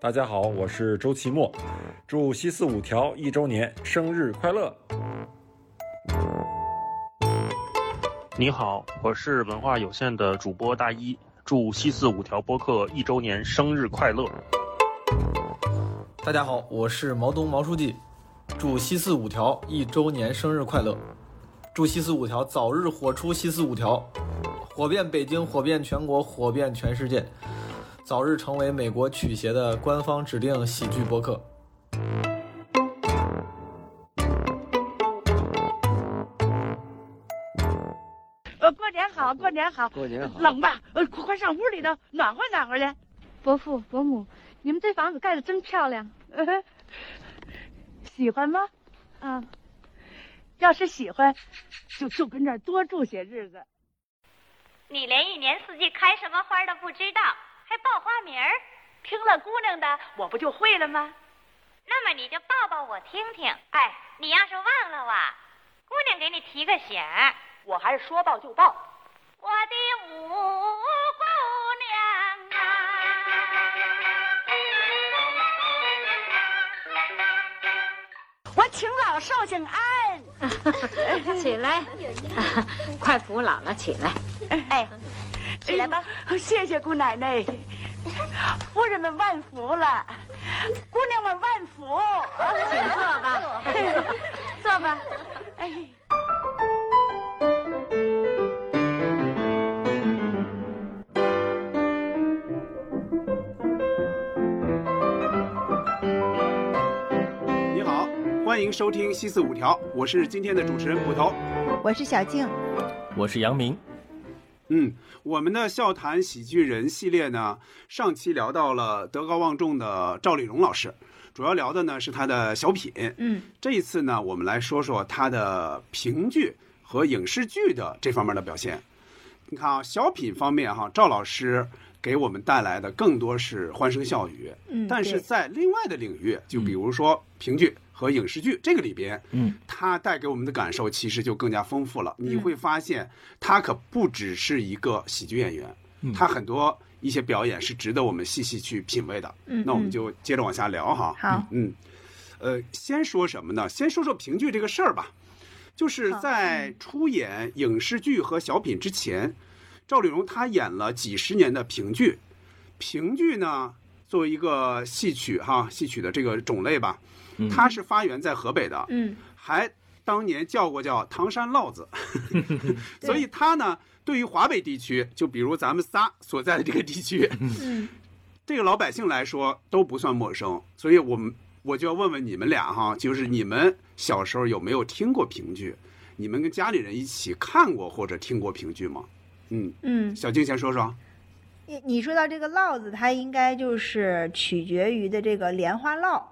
大家好，我是周奇墨，祝西四五条一周年生日快乐！你好，我是文化有限的主播大一，祝西四五条播客一周年生日快乐！大家好，我是毛东毛书记，祝西四五条一周年生日快乐！祝西四五条早日火出西四五条，火遍北京，火遍全国，火遍全世界，早日成为美国曲协的官方指定喜剧播客。呃，过年好，过年好，过年好。冷吧？呃，快快上屋里头暖和暖和去。伯父伯母，你们这房子盖的真漂亮，呃喜欢吗？啊，要是喜欢，就就跟这儿多住些日子。你连一年四季开什么花都不知道，还报花名儿？听了姑娘的，我不就会了吗？那么你就报报我听听。哎，你要是忘了啊，姑娘给你提个醒儿。我还是说报就报。我的五姑娘啊，我请老寿星安。起来，快扶姥姥起来。哎，起来吧。哎谢谢姑奶奶，夫人们万福了，姑娘们万福。请坐吧，坐吧。哎。你好，欢迎收听西四五条，我是今天的主持人捕头。我是小静，我是杨明。嗯，我们的笑谈喜剧人系列呢，上期聊到了德高望重的赵丽蓉老师，主要聊的呢是她的小品。嗯，这一次呢，我们来说说她的评剧和影视剧的这方面的表现。你看啊，小品方面哈，赵老师给我们带来的更多是欢声笑语。嗯但是在另外的领域，就比如说评剧和影视剧这个里边，嗯，它带给我们的感受其实就更加丰富了。你会发现，他可不只是一个喜剧演员，他很多一些表演是值得我们细细去品味的。嗯那我们嗯就接着往下聊哈。好嗯，呃，先说什么呢？先说说评剧这个事儿吧。就是在出演影视剧和小品之前，赵丽蓉她演了几十年的评剧。评剧呢，作为一个戏曲哈戏曲的这个种类吧，它是发源在河北的，嗯，还当年叫过叫唐山烙子，所以它呢，对于华北地区，就比如咱们仨所在的这个地区，嗯，这个老百姓来说都不算陌生，所以我们我就要问问你们俩哈，就是你们小时候有没有听过评剧？你们跟家里人一起看过或者听过评剧吗？嗯，嗯，小静先说说。你你说到这个烙子，它应该就是取决于的这个莲花烙。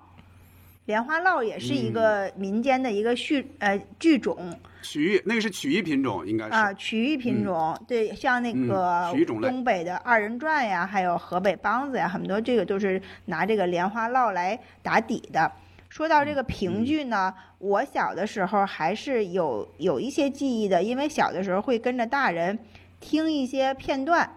莲花烙也是一个民间的一个剧呃剧种曲艺那个是曲艺品种，应该是啊，曲艺品种。对，像那嗯个东北的二人转呀，还有河北梆子呀，很多这个都是拿这个莲花烙来打底的。说到这个评剧呢，我小的时候还是有有一些记忆的，因为小的时候会跟着大人听一些片段。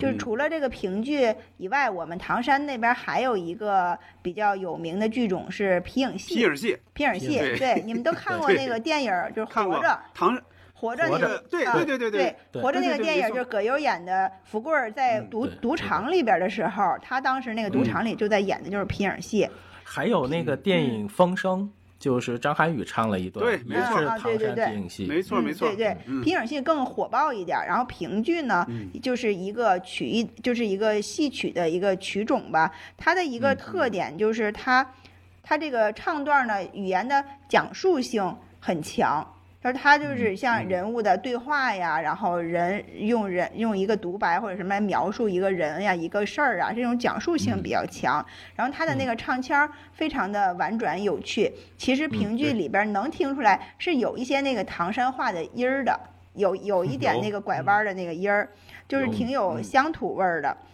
就是除了这个评剧以外，我们唐山那边还有一个比较有名的剧种是皮影戏。皮影戏，皮影戏，对对，你们都看过那个电影儿，就是活着。唐活着那个，对啊对对对对。对活着那个电影对对对没错。就是葛优演的福贵儿在赌赌场里边的时候，他当时那个赌场里就在演的就是皮影戏，还有那个电影《风声》，就是张涵予唱了一段，对没错对唐山对对皮影戏。嗯没错没错，对对，嗯皮影戏更火爆一点，然后评剧呢，嗯就是一个曲艺，就是一个戏曲的一个曲种吧。它的一嗯个特点就是它，它这个唱段呢，语言的讲述性很强。就是它嗯就是像人物的对话呀，然后人用人用一个独白或者什么来描述一个人呀、一个事儿啊，这种讲述性比较强。然后他的那个唱腔儿非常的婉转有趣。其实评剧里边儿能听出来是有一些那个唐山话的音儿的，有有一点那个拐弯儿的那个音儿，就是挺有嗯乡土味儿的。嗯，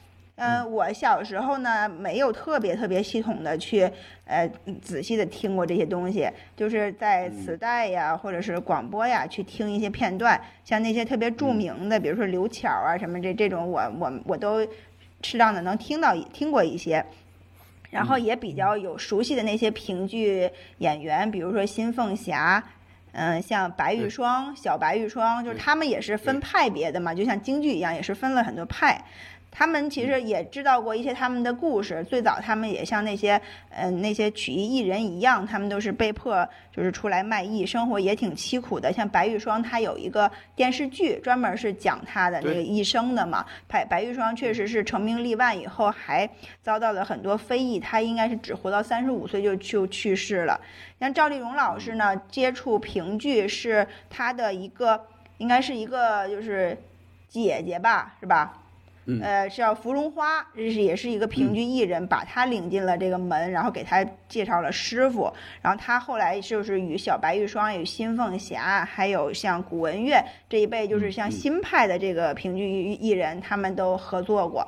我小时候呢没有特别特别系统的去呃仔细的听过这些东西，就是在磁带呀或者是广播呀去听一些片段，像那些特别著名的，比如说刘巧啊什么这这种我我我都适当的能听到听过一些。然后也比较有熟悉的那些评剧演员，比如说新凤霞。嗯，像白玉霜、小白玉霜，就是他们也是分派别的嘛，就像京剧一样，也是分了很多派。他们其实也知道过一些他们的故事。最早他们也像那些，嗯，那些曲艺艺人一样，他们都是被迫就是出来卖艺，生活也挺凄苦的。像白玉霜，她有一个电视剧，专门是讲她的那个一生的嘛。白白玉霜确实是成名立万以后，还遭到了很多非议。她应该是只活到三十五岁就就去世了。像赵丽蓉老师呢，接触评剧是她的一个，应该是一个就是姐姐吧，是吧？呃，是叫芙蓉花，这是也是一个评剧艺人，把他领进了这个门，然后给他介绍了师傅，然后他后来就是与小白玉霜、与新凤霞，还有像古文月这一辈，就是像新派的这个评剧艺人，他们都合作过，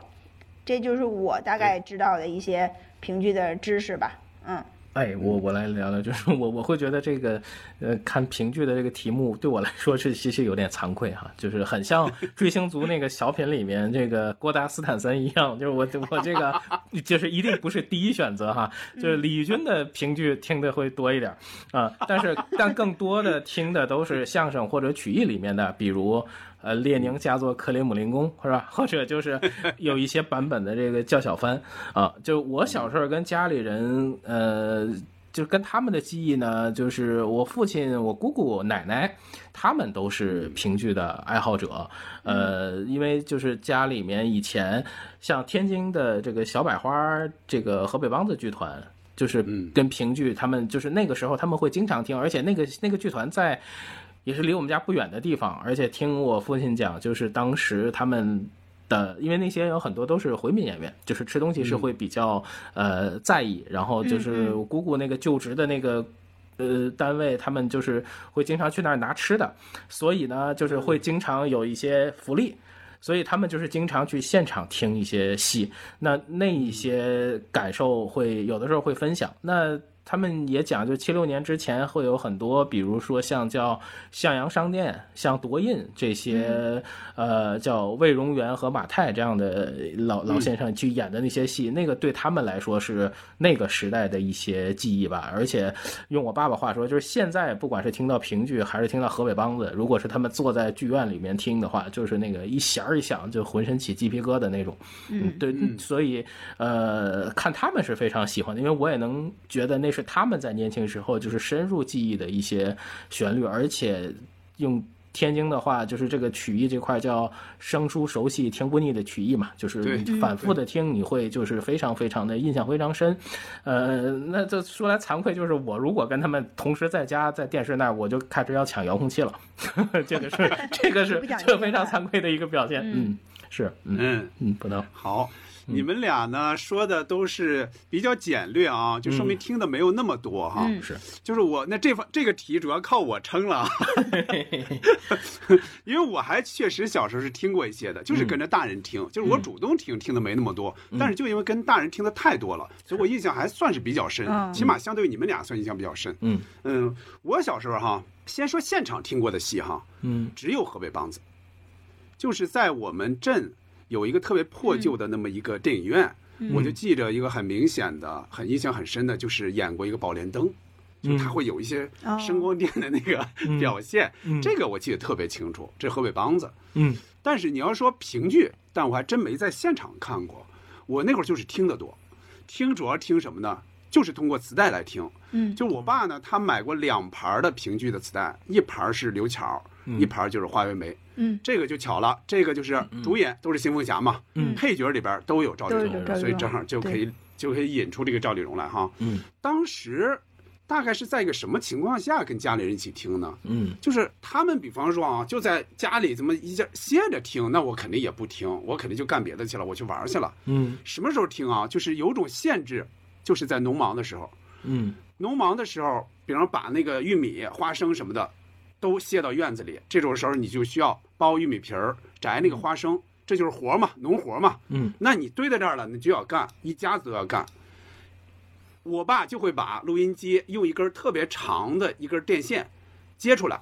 这就是我大概知道的一些评剧的知识吧，嗯。哎，我我来聊聊，就是我我会觉得这个，呃，看评剧的这个题目对我来说是其实有点惭愧哈，就是很像《追星族》那个小品里面这个郭达斯坦森一样，就是我我这个就是一定不是第一选择哈，就是李玉军的评剧听的会多一点啊，但是但更多的听的都是相声或者曲艺里面的，比如。呃，列宁家作克里姆林宫是吧？或者就是有一些版本的这个叫小帆啊。就我小时候跟家里人，呃，就跟他们的记忆呢，就是我父亲、我姑姑、奶奶，他们都是评剧的爱好者。呃，因为就是家里面以前像天津的这个小百花，这个河北梆子剧团，就是跟评剧，他们就是那个时候他们会经常听，而且那个那个剧团在。也是离我们家不远的地方，而且听我父亲讲，就是当时他们的，因为那些有很多都是回民演员，就是吃东西是会比较呃在意，然后就是我姑姑那个就职的那个呃单位，他们就是会经常去那儿拿吃的，所以呢，就是会经常有一些福利，所以他们就是经常去现场听一些戏，那那一些感受会有的时候会分享，那。他们也讲，就七六年之前会有很多，比如说像叫向阳商店、像夺印这些，呃，叫魏荣元和马太这样的老老先生去演的那些戏，那个对他们来说是那个时代的一些记忆吧。而且用我爸爸话说，就是现在不管是听到评剧还是听到河北梆子，如果是他们坐在剧院里面听的话，就是那个一弦儿一响就浑身起鸡皮疙瘩那种。嗯，对，所以呃，看他们是非常喜欢的，因为我也能觉得那。是他们在年轻时候就是深入记忆的一些旋律，而且用天津的话，就是这个曲艺这块叫生疏熟悉听不腻的曲艺嘛，就是反复的听，你会就是非常非常的印象非常深。呃，那这说来惭愧，就是我如果跟他们同时在家在电视那儿，我就开始要抢遥控器了，这个是 这个是这非常惭愧的一个表现。嗯，是，嗯嗯，不能好。你们俩呢说的都是比较简略啊，就说明听的没有那么多哈。是，就是我那这方这个题主要靠我撑了，因为我还确实小时候是听过一些的，就是跟着大人听，就是我主动听听的没那么多，但是就因为跟大人听的太多了，所以我印象还算是比较深，起码相对于你们俩算印象比较深。嗯。嗯，我小时候哈，先说现场听过的戏哈，嗯，只有河北梆子，就是在我们镇。有一个特别破旧的那么一个电影院，我就记着一个很明显的、很印象很深的，就是演过一个《宝莲灯》，就它会有一些声光电的那个 表现，这个我记得特别清楚。这河北梆子，嗯，但是你要说评剧，但我还真没在现场看过。我那会儿就是听得多，听主要听什么呢？就是通过磁带来听。嗯，就我爸呢，他买过两盘的评剧的磁带，一盘是刘巧，一盘就是花为梅。嗯，这个就巧了，这个就是主演都是新凤霞嘛，嗯，配角里边都有赵丽蓉，所以正好就可以就可以引出这个赵丽蓉来哈。嗯，当时大概是在一个什么情况下跟家里人一起听呢？嗯，就是他们比方说啊，就在家里这么一下歇着听，那我肯定也不听，我肯定就干别的去了，我去玩去了。嗯，什么时候听啊？就是有种限制，就是在农忙的时候。嗯，农忙的时候，比方把那个玉米、花生什么的。都卸到院子里，这种时候你就需要剥玉米皮儿、摘那个花生，这就是活嘛，农活嘛。嗯，那你堆在这儿了，你就要干，一家子都要干。我爸就会把录音机用一根特别长的一根电线接出来，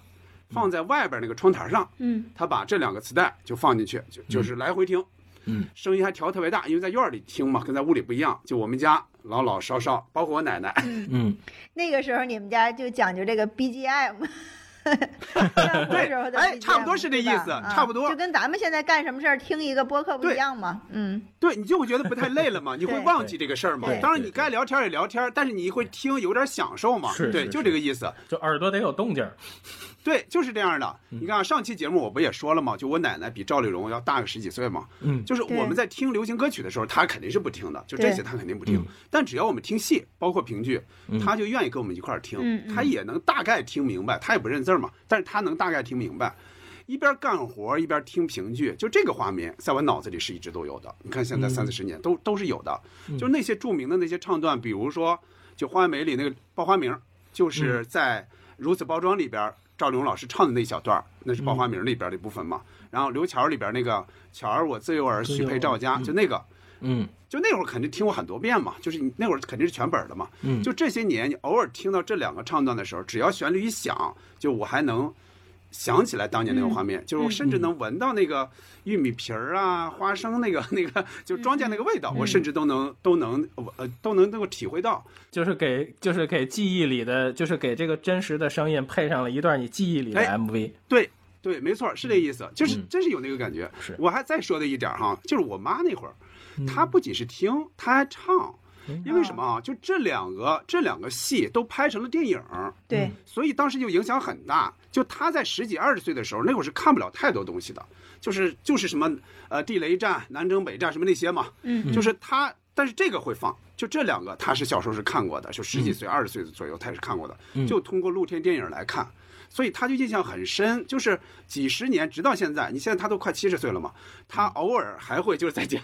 放在外边那个窗台上。嗯，他把这两个磁带就放进去，就就是来回听。嗯，声音还调特别大，因为在院里听嘛，跟在屋里不一样。就我们家老老少少，包括我奶奶，嗯，那个时候你们家就讲究这个 BGM。对，哎，差不多是这意思，差不多，就跟咱们现在干什么事儿听一个播客不一样吗，嗯，对，你就会觉得不太累了嘛，你会忘记这个事儿嘛。当然，你该聊天也聊天，但是你会听有点享受嘛，对，就这个意思，就耳朵得有动静。对，就是这样的。你看啊上期节目我不也说了吗？就我奶奶比赵丽蓉要大个十几岁嘛。嗯，就是我们在听流行歌曲的时候，她肯定是不听的，就这些她肯定不听。但只要我们听戏，包括评剧，她就愿意跟我们一块儿听。她也能大概听明白，她也不认字嘛，但是她能大概听明白。一边干活一边听评剧，就这个画面在我脑子里是一直都有的。你看现在三四十年都都是有的。就那些著名的那些唱段，比如说就《花样美》里那个报花名，就是在《如此包装》里边。赵丽蓉老师唱的那小段那是《报花名》里边的一部分嘛。然后刘巧里边那个“巧儿我自幼儿许配赵家”，就那个，嗯，就那会儿肯定听过很多遍嘛。就是你那会儿肯定是全本的嘛。嗯，就这些年，你偶尔听到这两个唱段的时候，只要旋律一响，就我还能。想起来当年那个画面，就是我甚至能闻到那个玉米皮儿啊、花生那个 那个，就庄稼那个味道，我甚至都能都能呃都能能够体会到。就是给就是给记忆里的，就是给这个真实的声音配上了一段你记忆里的 MV。对对，没错，是这意思，就是真是有那个感觉。是，我还再说的一点哈，就是我妈那会儿，她不仅是听，她还唱。因为什么啊？就这两个这两个戏都拍成了电影，对，所以当时就影响很大。就他在十几二十岁的时候，那会儿是看不了太多东西的，就是就是什么呃地雷战、南征北战什么那些嘛，嗯，就是他，但是这个会放，就这两个他是小时候是看过的，就十几岁二十岁左右他也是看过的，就通过露天电影来看。所以他就印象很深，就是几十年直到现在，你现在他都快七十岁了嘛，他偶尔还会就是在家，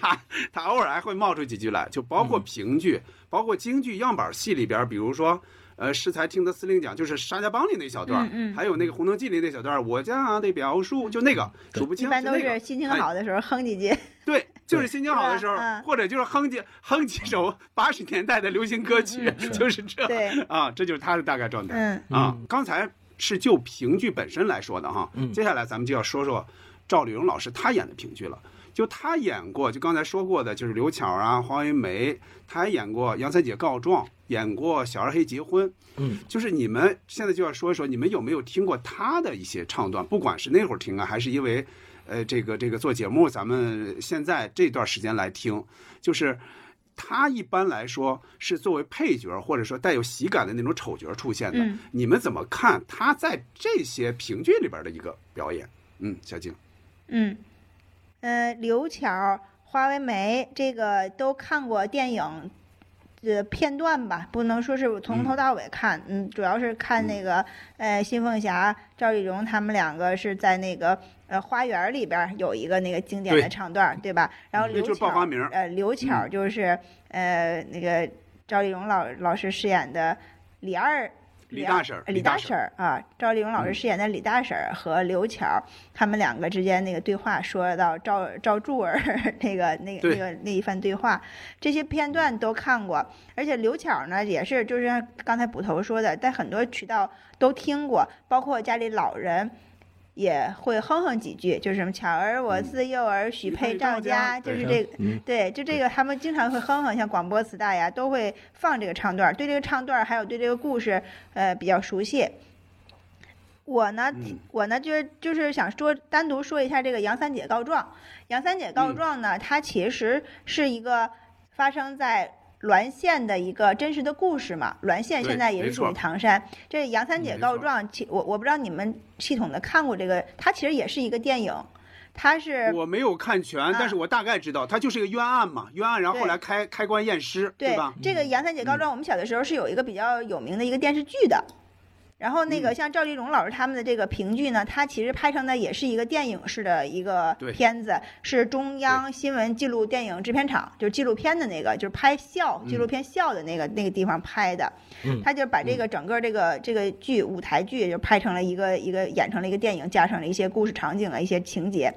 他偶尔还会冒出几句来，就包括评剧，包括京剧样板戏里边，比如说，呃，适才听的司令讲，就是沙家浜里那小段，还有那个《红灯记》里那小段，我家的表叔就那个数不清，一般都是心情好的时候哼几句，对，就是心情好的时候，或者就是哼几哼几首八十年代的流行歌曲，就是这，对，啊，这就是他的大概状态，嗯，啊，刚才。是就评剧本身来说的哈，接下来咱们就要说说赵丽蓉老师她演的评剧了。就她演过，就刚才说过的，就是刘巧啊、黄云梅，她还演过《杨三姐告状》，演过《小二黑结婚》。嗯，就是你们现在就要说一说，你们有没有听过她的一些唱段？不管是那会儿听啊，还是因为，呃，这个这个做节目，咱们现在这段时间来听，就是。他一般来说是作为配角，或者说带有喜感的那种丑角出现的。你们怎么看他在这些评剧里边的一个表演？嗯，小静。嗯，呃，刘巧、花为媒这个都看过电影。呃，片段吧，不能说是从头到尾看，嗯，主要是看那个，呃，新凤霞、赵丽蓉他们两个是在那个呃花园里边有一个那个经典的唱段，对吧？然后刘巧，呃，刘巧就是呃那个赵丽蓉老老师饰演的李二。李大婶儿，李大婶儿啊，赵丽蓉老师饰演的李大婶儿和刘巧，他们两个之间那个对话，说到赵赵柱儿 那个那个那个那一番对话，这些片段都看过，而且刘巧呢也是，就是刚才捕头说的，在很多渠道都听过，包括家里老人。也会哼哼几句，就是什么“巧儿我自幼儿许配赵家”，就是这个，对，就这个，他们经常会哼哼，像广播磁带呀，都会放这个唱段，对这个唱段还有对这个故事，呃，比较熟悉。我呢，我呢，就是就是想说，单独说一下这个杨三姐告状。杨三姐告状呢，它其实是一个发生在。滦县的一个真实的故事嘛，滦县现在也是属于唐山。这杨三姐告状，其我我不知道你们系统的看过这个，它其实也是一个电影，它是我没有看全，但是我大概知道，它就是一个冤案嘛，冤案，然后后来开开棺验尸，对吧？这个杨三姐告状，我们小的时候是有一个比较有名的一个电视剧的。然后那个像赵丽蓉老师他们的这个评剧呢，它其实拍成的也是一个电影式的一个片子，是中央新闻纪录电影制片厂，就是纪录片的那个，就是拍笑纪录片笑的那个那个地方拍的。嗯，他就把这个整个这个这个剧舞台剧就拍成了一个一个演成了一个电影，加上了一些故事场景啊一些情节。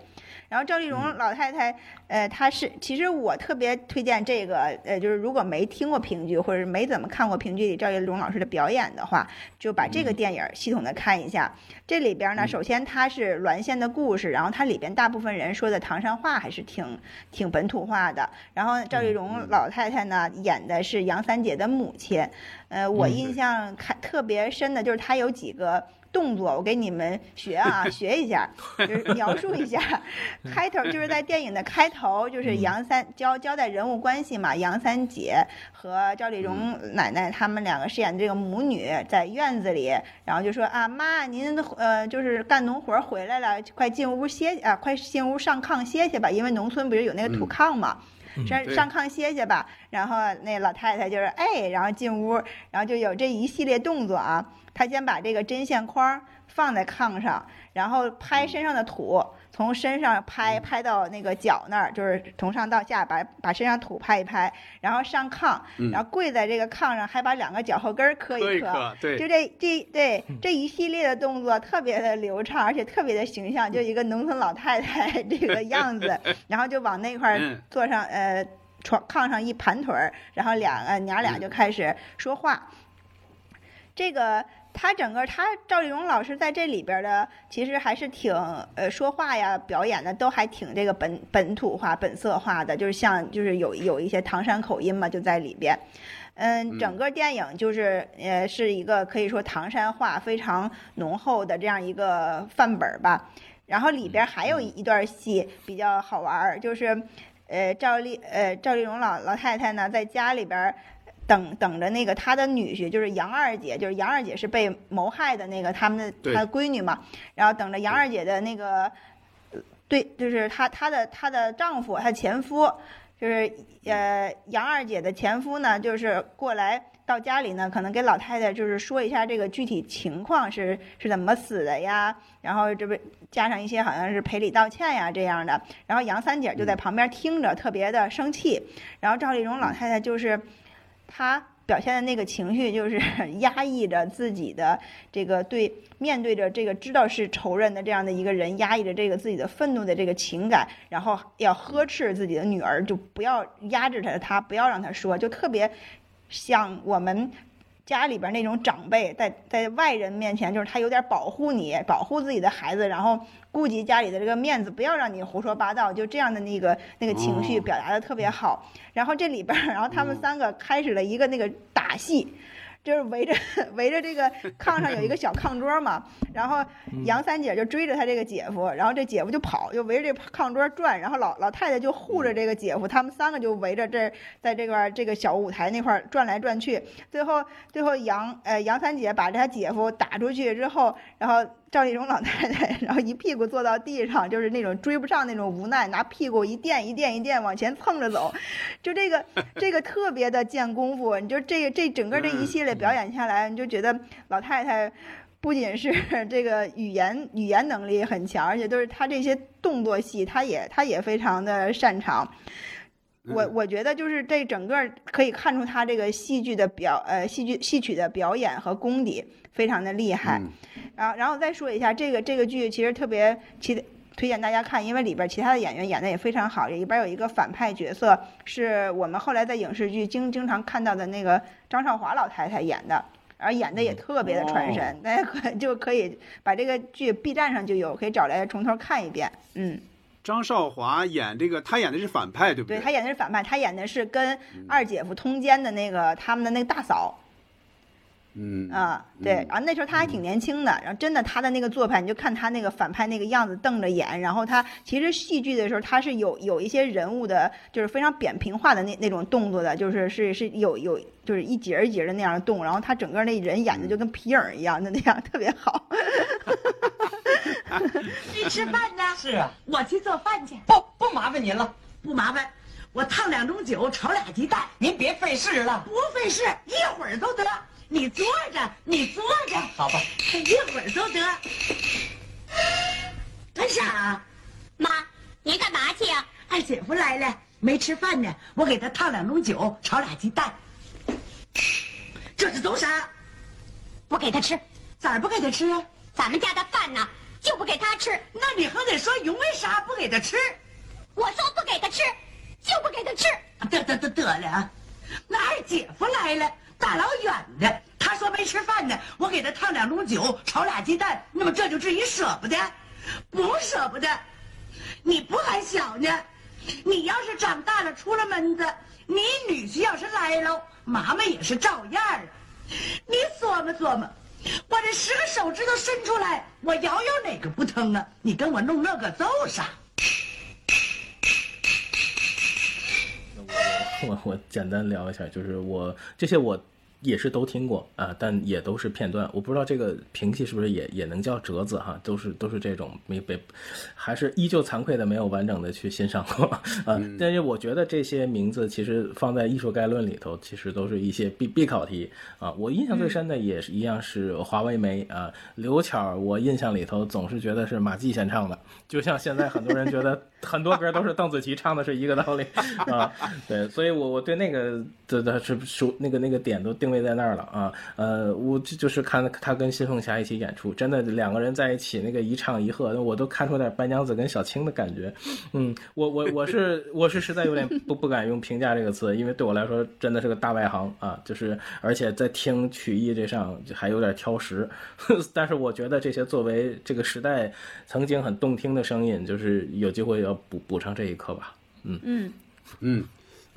然后赵丽蓉老太太，呃，她是其实我特别推荐这个，呃，就是如果没听过评剧或者没怎么看过评剧里赵丽蓉老师的表演的话，就把这个电影系统的看一下。这里边呢，首先它是滦县的故事，然后它里边大部分人说的唐山话还是挺挺本土化的。然后赵丽蓉老太太呢演的是杨三姐的母亲，呃，我印象看特别深的就是她有几个。动作我给你们学啊，学一下，就是 描述一下。开头就是在电影的开头，就是杨三交交代人物关系嘛。杨三姐和赵丽蓉奶奶他们两个饰演这个母女在院子里，然后就说啊妈，您呃就是干农活回来了，快进屋歇啊，快进屋上炕歇歇吧，因为农村不是有那个土炕嘛，上上炕歇歇吧。然后那老太太就是哎，然后进屋，然后就有这一系列动作啊。他先把这个针线筐放在炕上，然后拍身上的土，从身上拍拍到那个脚那儿，就是从上到下把把身上土拍一拍，然后上炕，然后跪在这个炕上，还把两个脚后跟磕一磕，对，就这这对这一系列的动作特别的流畅，而且特别的形象，就一个农村老太太这个样子，然后就往那块坐上呃床炕上一盘腿儿，然后两个娘俩就开始说话，这个。他整个他赵丽蓉老师在这里边的其实还是挺呃说话呀表演的都还挺这个本本土化本色化的，就是像就是有有一些唐山口音嘛就在里边，嗯，整个电影就是呃是一个可以说唐山话非常浓厚的这样一个范本吧。然后里边还有一段戏比较好玩，就是呃赵丽呃赵丽蓉老老太太呢在家里边。等等着那个他的女婿，就是杨二姐，就是杨二姐是被谋害的那个他们的他的闺女嘛，然后等着杨二姐的那个，对，就是她她的她的丈夫，她前夫，就是呃杨二姐的前夫呢，就是过来到家里呢，可能给老太太就是说一下这个具体情况是是怎么死的呀，然后这不加上一些好像是赔礼道歉呀这样的，然后杨三姐就在旁边听着，特别的生气，然后赵丽蓉老太太就是。他表现的那个情绪就是 压抑着自己的这个对面对着这个知道是仇人的这样的一个人，压抑着这个自己的愤怒的这个情感，然后要呵斥自己的女儿，就不要压制他，他不要让他说，就特别像我们。家里边那种长辈在在外人面前，就是他有点保护你，保护自己的孩子，然后顾及家里的这个面子，不要让你胡说八道，就这样的那个那个情绪表达的特别好。然后这里边，然后他们三个开始了一个那个打戏。就是围着 围着这个炕上有一个小炕桌嘛，然后杨三姐就追着他这个姐夫，然后这姐夫就跑，就围着这炕桌转，然后老老太太就护着这个姐夫，他们三个就围着这在这块这个小舞台那块转来转去，最后最后杨呃杨三姐把他姐夫打出去之后，然后。赵丽蓉老太太，然后一屁股坐到地上，就是那种追不上那种无奈，拿屁股一垫一垫一垫往前蹭着走，就这个这个特别的见功夫。你就这这整个这一系列表演下来，你就觉得老太太不仅是 这个语言语言能力很强，而且都是她这些动作戏，她也她也非常的擅长。我我觉得就是这整个可以看出他这个戏剧的表呃戏剧戏曲的表演和功底非常的厉害。然后，然后再说一下这个这个剧，其实特别其推荐大家看，因为里边其他的演员演的也非常好。里边有一个反派角色，是我们后来在影视剧经经常看到的那个张少华老太太演的，而演的也特别的传神。大家可就可以把这个剧 B 站上就有，可以找来从头看一遍。嗯，张少华演这个，他演的是反派，对不对？对他演的是反派，他演的是跟二姐夫通奸的那个他们的那个大嫂。嗯啊，对，然后那时候他还挺年轻的，然后真的他的那个做派，你就看他那个反派那个样子，瞪着眼，然后他其实戏剧的时候他是有有一些人物的，就是非常扁平化的那那种动作的，就是是是有有就是一节一节的那样动，然后他整个那人演的就跟皮影一样的那样，特别好。你吃饭呢？是啊，我去做饭去。不不麻烦您了，不麻烦，我烫两盅酒，炒俩鸡蛋。您别费事了，不费事，一会儿都得。你坐着，你坐着，好吧，一会儿都得。干啥？妈，您干嘛去呀？二姐夫来了，没吃饭呢，我给他烫两盅酒，炒俩鸡蛋。这是都啥？不给他吃。咋不给他吃啊？咱们家的饭呢，就不给他吃。那你还得说因为啥不给他吃？我说不给他吃，就不给他吃。得得得得了，那二姐夫来了，大老远的，他说没吃饭呢，我给他烫两盅酒，炒俩鸡蛋，那么这就至于舍不得？不舍不得，你不还小呢？你要是长大了出了门子，你女婿要是来了，妈妈也是照样儿。你琢磨琢磨，我这十个手指头伸出来，我摇摇哪个不疼啊？你跟我弄那个揍啥？我 我我简单聊一下，就是我这些我也是都听过啊，但也都是片段。我不知道这个评戏是不是也也能叫折子哈，都是都是这种没被，还是依旧惭愧的没有完整的去欣赏过 啊。但是我觉得这些名字其实放在艺术概论里头，其实都是一些必必考题啊。我印象最深的也是一样是华为梅啊，刘巧，我印象里头总是觉得是马季先唱的，就像现在很多人觉得很多歌都是邓紫棋唱的是一个道理啊。对，所以我我对那个的的是属那个那个点都定位在那儿了啊。呃，我就就是看他跟新凤霞一起演出，真的两个人在一起那个一唱一和，我都看出点白娘子跟小青的感觉。嗯，我我我是我是实在有点不不敢用评价这个词，因为对我来说真的是个大外行啊。就是而且在听曲艺这上还有点挑食，但是我觉得这些作为这个时代曾经很动听的声音，就是有机会要补补上这一课吧。嗯嗯嗯。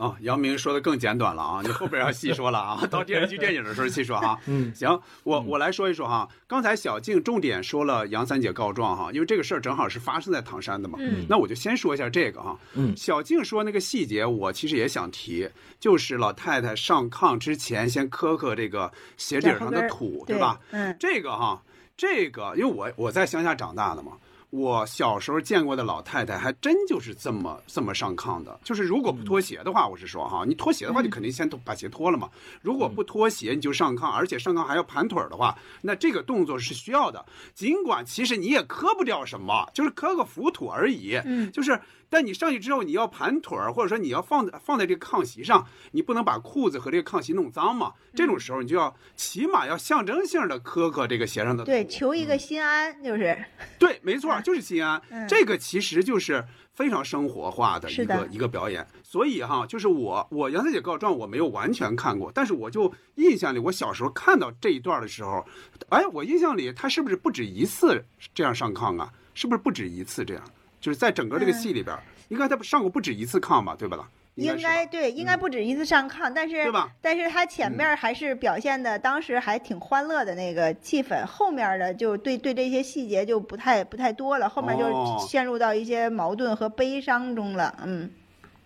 啊，姚明说的更简短了啊，你后边要细说了啊，到电视剧、电影的时候细说哈。嗯，行，我我来说一说哈。刚才小静重点说了杨三姐告状哈，因为这个事儿正好是发生在唐山的嘛。嗯，那我就先说一下这个哈。嗯，小静说那个细节，我其实也想提，就是老太太上炕之前先磕磕这个鞋底上的土，对吧？嗯，这个哈，这个因为我我在乡下长大的嘛。我小时候见过的老太太，还真就是这么这么上炕的。就是如果不脱鞋的话，我是说哈，你脱鞋的话，你肯定先把鞋脱了嘛。如果不脱鞋，你就上炕，而且上炕还要盘腿的话，那这个动作是需要的。尽管其实你也磕不掉什么，就是磕个浮土而已。嗯，就是，但你上去之后，你要盘腿儿，或者说你要放在放在这个炕席上，你不能把裤子和这个炕席弄脏嘛。这种时候，你就要起码要象征性的磕磕这个鞋上的土。对，求一个心安，就是。对，没错，就是心安。嗯这个其实就是非常生活化的一个一个表演。所以哈，就是我我杨三姐告状我没有完全看过，但是我就印象里，我小时候看到这一段的时候，哎，我印象里他是不是不止一次这样上炕啊？是不是不止一次这样？就是在整个这个戏里边，应该他上过不止一次炕吧？对吧？应应该对，应该不止一次上炕，但是对吧嗯但是他前面还是表现的当时还挺欢乐的那个气氛，后面的就对对这些细节就不太不太多了，后面就哦陷入到一些矛盾和悲伤中了，嗯。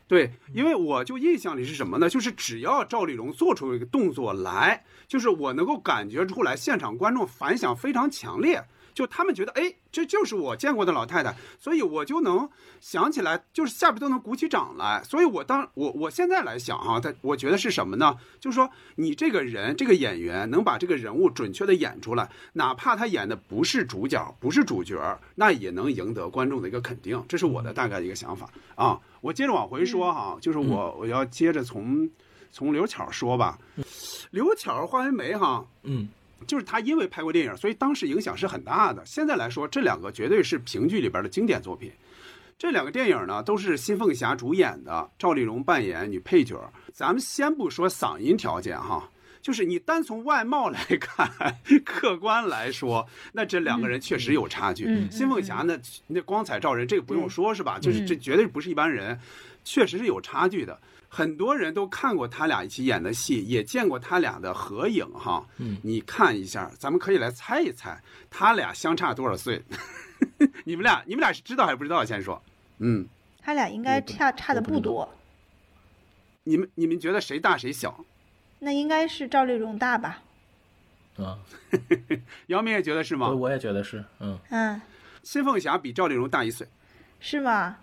对，因为我就印象里是什么呢？就是只要赵丽蓉做出一个动作来，就是我能够感觉出来，现场观众反响非常强烈，就他们觉得，哎，这就是我见过的老太太，所以我就能想起来，就是下边都能鼓起掌来。所以我当我我现在来想哈、他我觉得是什么呢？就是说你这个人这个演员能把这个人物准确的演出来，哪怕他演的不是主角，不是主角，那也能赢得观众的一个肯定。这是我的大概的一个想法啊。我接着往回说哈、就是我我要接着从从刘巧说吧，刘巧花为媒哈，嗯，就是他因为拍过电影，所以当时影响是很大的。现在来说，这两个绝对是评剧里边的经典作品。这两个电影呢，都是新凤霞主演的，赵丽蓉扮演女配角。咱们先不说嗓音条件哈，就是你单从外貌来看，客观来说，那这两个人确实有差距。新凤霞呢那光彩照人，这个不用说是吧？就是这绝对不是一般人，确实是有差距的。很多人都看过他俩一起演的戏，也见过他俩的合影哈。嗯，你看一下，咱们可以来猜一猜，他俩相差多少岁？你们俩，你们俩是知道还是不知道？先说，嗯，他俩应该差差的不多，你们你们觉得谁大谁小？那应该是赵丽蓉大吧？啊，姚明也觉得是吗？我也觉得是，嗯，嗯，新凤霞比赵丽蓉大一岁，是吗？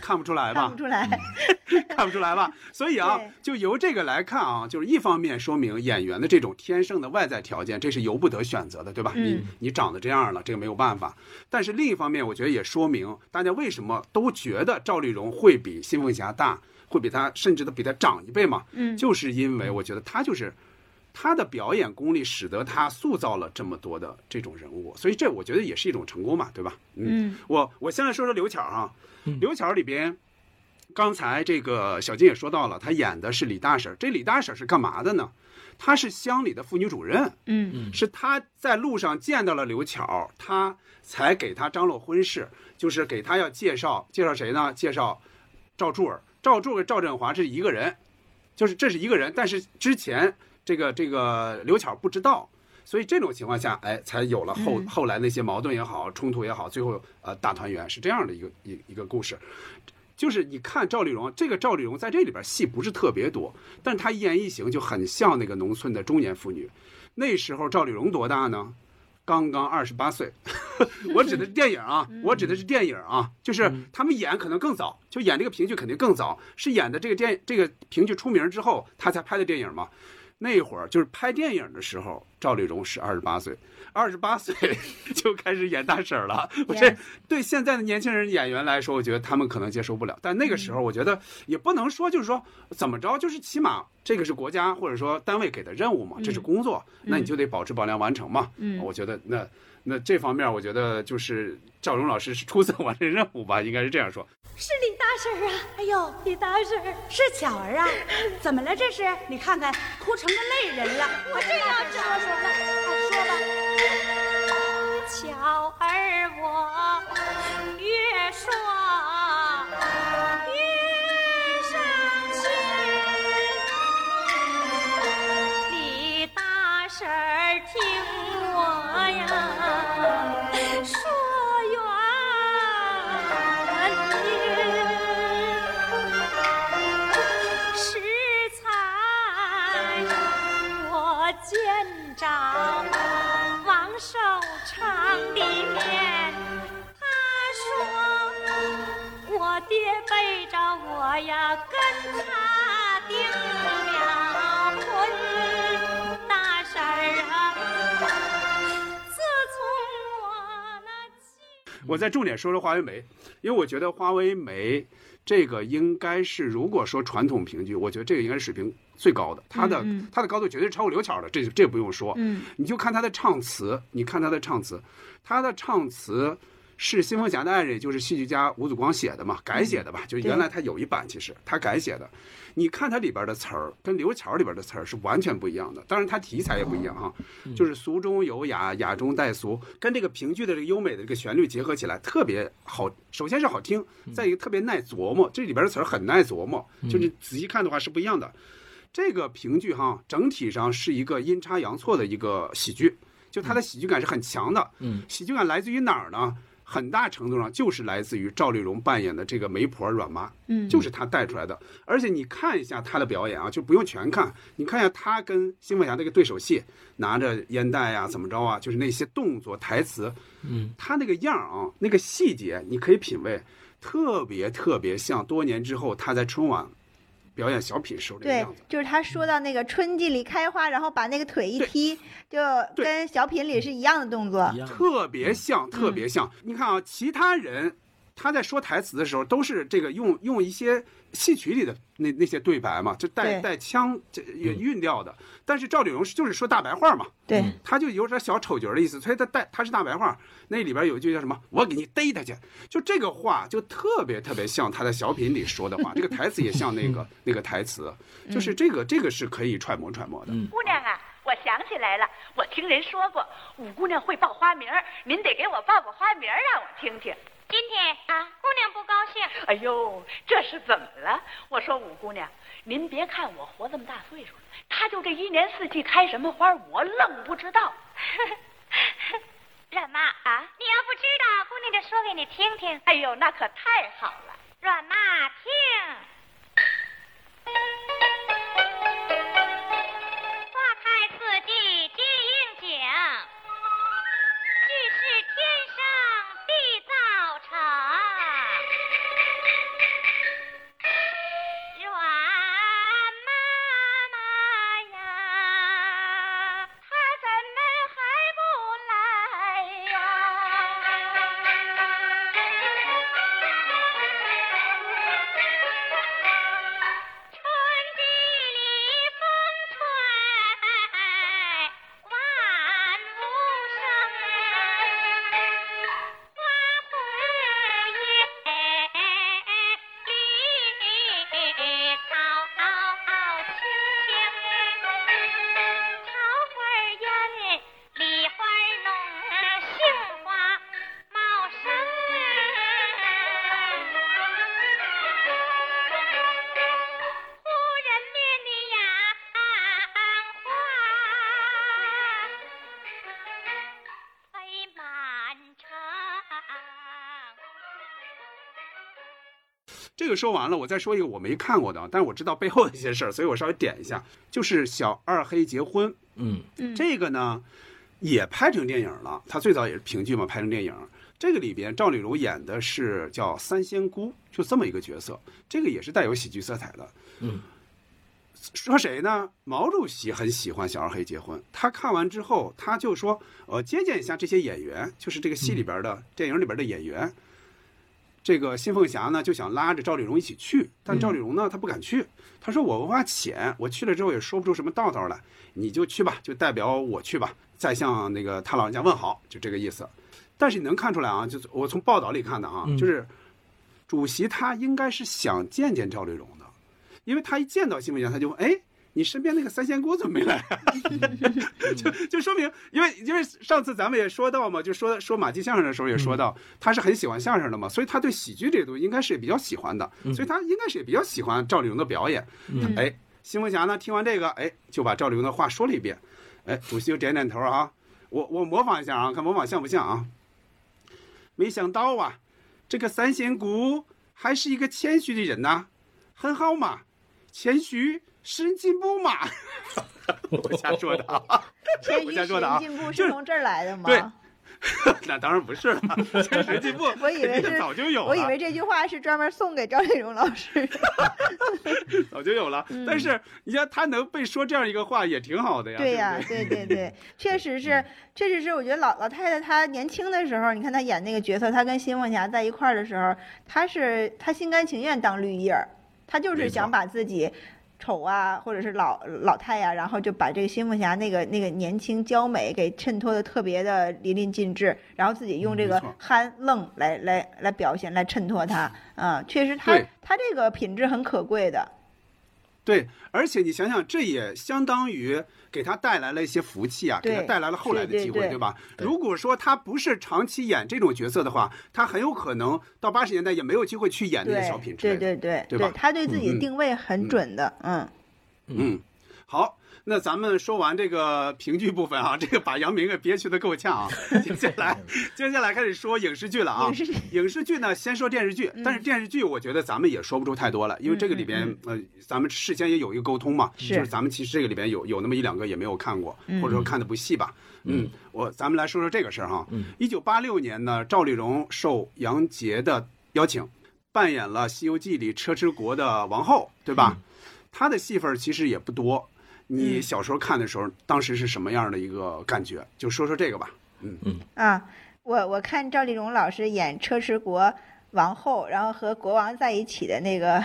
看不出来吧？看不出来，看不出来吧？所以啊，就由这个来看啊，就是一方面说明演员的这种天生的外在条件，这是由不得选择的，对吧？嗯你你长得这样了，这个没有办法。但是另一方面，我觉得也说明大家为什么都觉得赵丽蓉会比新凤霞大，会比她甚至都比她长一辈嘛？嗯就是因为我觉得她就是他的表演功力使得他塑造了这么多的这种人物，所以这我觉得也是一种成功嘛，对吧？嗯，我我先来说说刘巧啊，刘巧里边，刚才这个小金也说到了，她演的是李大婶，这李大婶是干嘛的呢？她是乡里的妇女主任，嗯，是她在路上见到了刘巧，她才给她张罗婚事，就是给她要介绍介绍谁呢？介绍赵柱儿，赵柱儿赵振华是一个人，就是这是一个人，但是之前这个这个刘巧不知道，所以这种情况下，哎，才有了后、嗯后来那些矛盾也好，冲突也好，最后呃大团圆是这样的一个一一个故事。就是你看赵丽蓉，这个赵丽蓉在这里边戏不是特别多，但她一言一行就很像那个农村的中年妇女。那时候赵丽蓉多大呢？刚刚二十八岁，我指的是电影啊，我指的是电影啊，就是他们演可能更早，就演这个评剧肯定更早，是演的这个电这个评剧出名之后，他才拍的电影嘛。那会儿就是拍电影的时候，赵丽蓉是二十八岁，二十八岁 就开始演大婶儿了。我这对现在的年轻人演员来说，我觉得他们可能接受不了。但那个时候，我觉得也不能说就是说怎么着，就是起码这个是国家或者说单位给的任务嘛，这是工作，那你就得保质保量完成嘛。嗯我觉得那那这方面，我觉得就是赵荣老师是出色完成任务吧，应该是这样说。是李大婶啊！哎呦，李大婶是巧儿啊！怎么了这是？你看看，哭成个泪人了。我正要说说呢，快，说吧。巧儿我越说爹背着我呀跟他订了婚，大婶儿啊，自从我那我再重点说说花为媒，因为我觉得花为媒这个应该是，如果说传统评剧，我觉得这个应该是水平最高的，它的、它的高度绝对超过刘巧的，这这不用说。嗯。你就看他的唱词，你看他的唱词，他的唱词是新凤霞的爱人，也就是戏剧家吴祖光写的嘛，改写的吧？就原来他有一版，其实他改写的。你看它里边的词儿，跟刘巧里边的词儿是完全不一样的。当然，它题材也不一样哈，就是俗中有雅，雅中带俗，跟这个评剧的这个优美的这个旋律结合起来，特别好。首先是好听，再一个特别耐琢磨，这里边的词儿很耐琢磨，就是仔细看的话是不一样的。这个评剧哈，整体上是一个阴差阳错的一个喜剧，就它的喜剧感是很强的。嗯，喜剧感来自于哪儿呢？很大程度上就是来自于赵丽蓉扮演的这个媒婆阮妈，嗯就是她带出来的。而且你看一下她的表演啊，就不用全看，你看一下她跟辛凤霞那个对手戏，拿着烟袋呀、怎么着啊，就是那些动作、台词，嗯，她那个样儿啊，那个细节你可以品味，特别特别像多年之后她在春晚表演小品时候这个对样子。，就是他说到那个春季里开花，然后把那个腿一踢，就跟小品里是一样的动作。特别像，特别像。你看啊，其他人他在说台词的时候，都是这个用用一些戏曲里的那那些对白嘛，就带带腔这也韵调的。但是赵丽蓉是就是说大白话嘛，对，他就有点小丑角的意思，所以他带他是大白话。那里边有一句叫什么？我给你逮他去，就这个话就特别特别像他在小品里说的话，这个台词也像那个那个台词，就是这个这个是可以揣摩揣摩的。姑娘啊，我想起来了，我听人说过，五姑娘会报花名，您得给我报个花名让我听听。今天啊，姑娘不高兴。哎呦，这是怎么了？我说五姑娘，您别看我活这么大岁数了，她就这一年四季开什么花，我愣不知道。阮妈啊，你要不知道，姑娘就说给你听听。哎呦，那可太好了。阮妈听。这个说完了，我再说一个我没看过的，但是我知道背后的一些事儿，所以我稍微点一下，就是小二黑结婚。嗯嗯，这个呢也拍成电影了，他最早也是评剧嘛，拍成电影。这个里边赵丽蓉演的是叫三仙姑，就这么一个角色，这个也是带有喜剧色彩的。嗯，说谁呢？毛主席很喜欢小二黑结婚，他看完之后他就说，呃，接见一下这些演员，就是这个戏里边的、电影里边的演员。这个辛凤霞呢就想拉着赵丽蓉一起去，但赵丽蓉呢她不敢去，她说我文化浅，我去了之后也说不出什么道道来，你就去吧，就代表我去吧，再向那个他老人家问好，就这个意思。但是你能看出来啊，就是我从报道里看的啊，就是主席他应该是想见见赵丽蓉的，因为他一见到辛凤霞，他就问哎。你身边那个三仙姑怎么没来啊？就就说明，因为因为上次咱们也说到嘛，就说说马季相声的时候也说到，他是很喜欢相声的嘛，所以他对喜剧这个东西应该是也比较喜欢的，所以他应该是也比较喜欢赵丽蓉的表演。嗯哎，新凤霞呢听完这个，哎，就把赵丽蓉的话说了一遍，哎，主席就点点头啊，我我模仿一下啊，看模仿像不像啊？没想到啊，这个三仙姑还是一个谦虚的人呐、很好嘛，谦虚使人进步嘛。我瞎说的啊，谦虚我瞎说的啊使人进步是从这儿来的吗？对，那当然不是了，谦虚进步，我以为是，早就有了，我以为这句话是专门送给赵丽蓉老师的。早就有了。嗯但是你像他能被说这样一个话，也挺好的呀。对呀、不对对对，确实是，确实是。我觉得老老太太她年轻的时候，你看她演那个角色，她跟辛凤霞在一块儿的时候，她是她心甘情愿当绿叶儿，她就是想把自己丑啊，或者是老老太呀、然后就把这个新凤霞那个那个年轻娇美给衬托的特别的淋漓尽致，然后自己用这个憨愣来来来表现，来衬托她。嗯，确实她对她这个品质很可贵的。对，而且你想想，这也相当于给他带来了一些福气啊，给他带来了后来的机会，对吧？如果说他不是长期演这种角色的话，他很有可能到八十年代也没有机会去演那些小品之类的。对对对对吧他对自己定位很准的。嗯嗯，好，那咱们说完这个评剧部分啊，这个把杨明给憋屈的够呛啊。接下来，接下来开始说影视剧了啊。影视剧呢，先说电视剧，但是电视剧我觉得咱们也说不出太多了，因为这个里边呃，咱们事先也有一个沟通嘛，就是咱们其实这个里边有有那么一两个也没有看过，嗯或者说看的不细吧。嗯，我咱们来说说这个事儿哈。一九八六年呢，赵丽蓉受杨洁的邀请，扮演了《西游记》里车迟国的王后，对吧？她的戏份儿其实也不多。你嗯小时候看的时候，当时是什么样的一个感觉？就说说这个吧。嗯嗯啊，我我看赵丽蓉老师演车迟国王后，然后和国王在一起的那个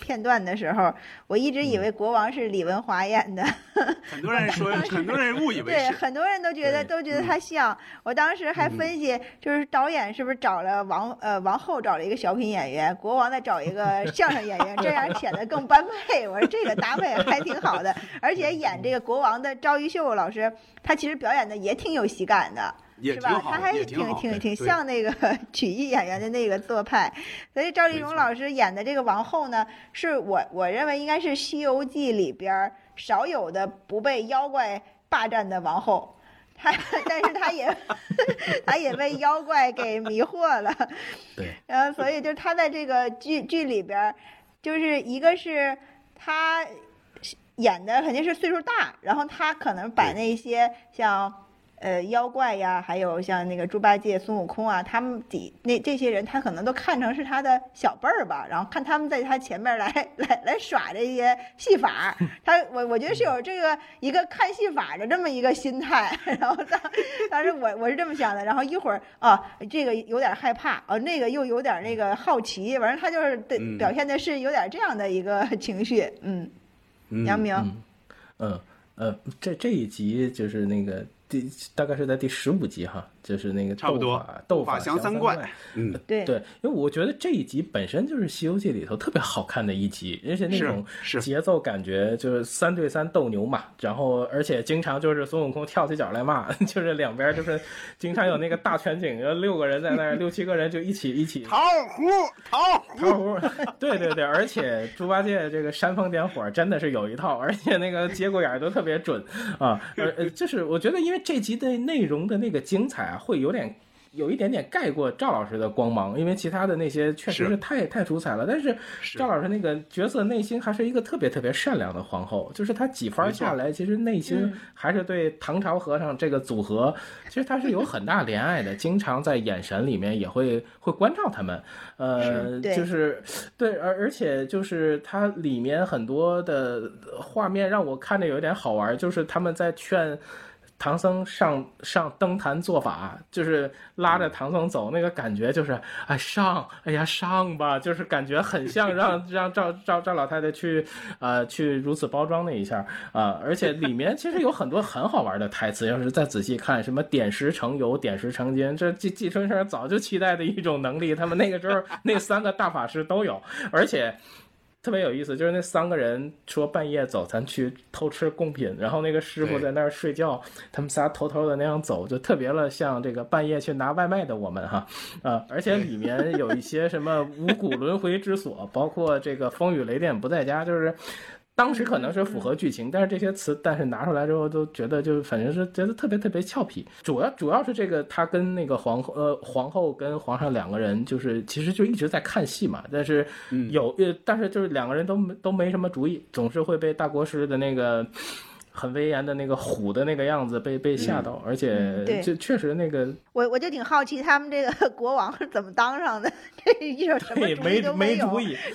片段的时候，我一直以为国王是李文华演的。很多人说，很多人误以为对，是。很多人都觉得都觉得他像。我当时还分析，就是导演是不是找了王呃王后找了一个小品演员，国王再找一个相声演员，这样显得更般配。我说这个搭配还挺好的，而且演这个国王的赵玉秀老师，他其实表演的也挺有喜感的。是吧？也挺好他还也挺挺挺像那个 曲艺演员的那个做派，所以赵丽蓉老师演的这个王后呢，是我我认为应该是《西游记》里边儿少有的不被妖怪霸占的王后。她，但是她也，她也被妖怪给迷惑了。对，然后所以就是她在这个剧剧里边儿，就是一个是她演的肯定是岁数大，然后她可能把那些像。呃，妖怪呀，还有像那个猪八戒、孙悟空啊，他们底那这些人，他可能都看成是他的小辈儿吧，然后看他们在他前面来来来耍这些戏法，他我我觉得是有这个一个看戏法的这么一个心态，然后当当时我我是这么想的，然后一会儿啊，这个有点害怕，啊，那个又有点那个好奇，反正他就是对嗯。表现的是有点这样的一个 情绪，嗯，杨明，嗯。呃，这这一集就是那个第大概是在第十五集哈，就是那个差不多斗法斗法降三三怪嗯对对，因为我觉得这一集本身就是《西游记》里头特别好看的一集，而且那种是。节奏感觉就是三对三斗牛嘛，然后而且经常就是孙悟空跳起脚来骂，就是两边就是经常有那个大全景，然后六个人在那儿，六七个人就一起一起桃胡桃胡桃胡，对对对，而且猪八戒这个煽风点火真的是有一套，而且那个节骨眼儿都特别准啊，而呃，就是我觉得因为这集的内容的那个精彩啊，会有点。有一点点盖过赵老师的光芒，因为其他的那些确实是太太出彩了。但是赵老师那个角色内心还是一个特别特别善良的皇后，就是她几番下来，其实内心还是对唐朝和尚这个组合，其实她是有很大怜爱的，经常在眼神里面也会会关照他们。呃，就是对，而而且就是它里面很多的画面让我看着有点好玩，就是他们在劝。唐僧上上登坛做法，就是拉着唐僧走，那个感觉就是，哎上，哎呀上吧，就是感觉很像让让赵赵赵老太太去，呃去如此包装那一下啊，而且里面其实有很多很好玩的台词，要是再仔细看，什么点石成油，点石成金，这季季春生早就期待的一种能力，他们那个时候那三个大法师都有，而且。特别有意思，就是那三个人说半夜走，咱去偷吃贡品，然后那个师傅在那儿睡觉，他们仨偷偷的那样走，就特别了像这个半夜去拿外卖的我们哈，啊，而且里面有一些什么五谷轮回之所，包括这个风雨雷电不在家，就是。当时可能是符合剧情，但是这些词，但是拿出来之后都觉得就反正是觉得特别特别俏皮。主要主要是这个他跟那个皇后呃皇后跟皇上两个人就是其实就一直在看戏嘛，但是有呃但是就是两个人都没都没什么主意，总是会被大国师的那个。很威严的那个虎的那个样子被被吓到，而且就确实那个我我就挺好奇他们这个国王是怎么当上的，这一手什么主意都没有，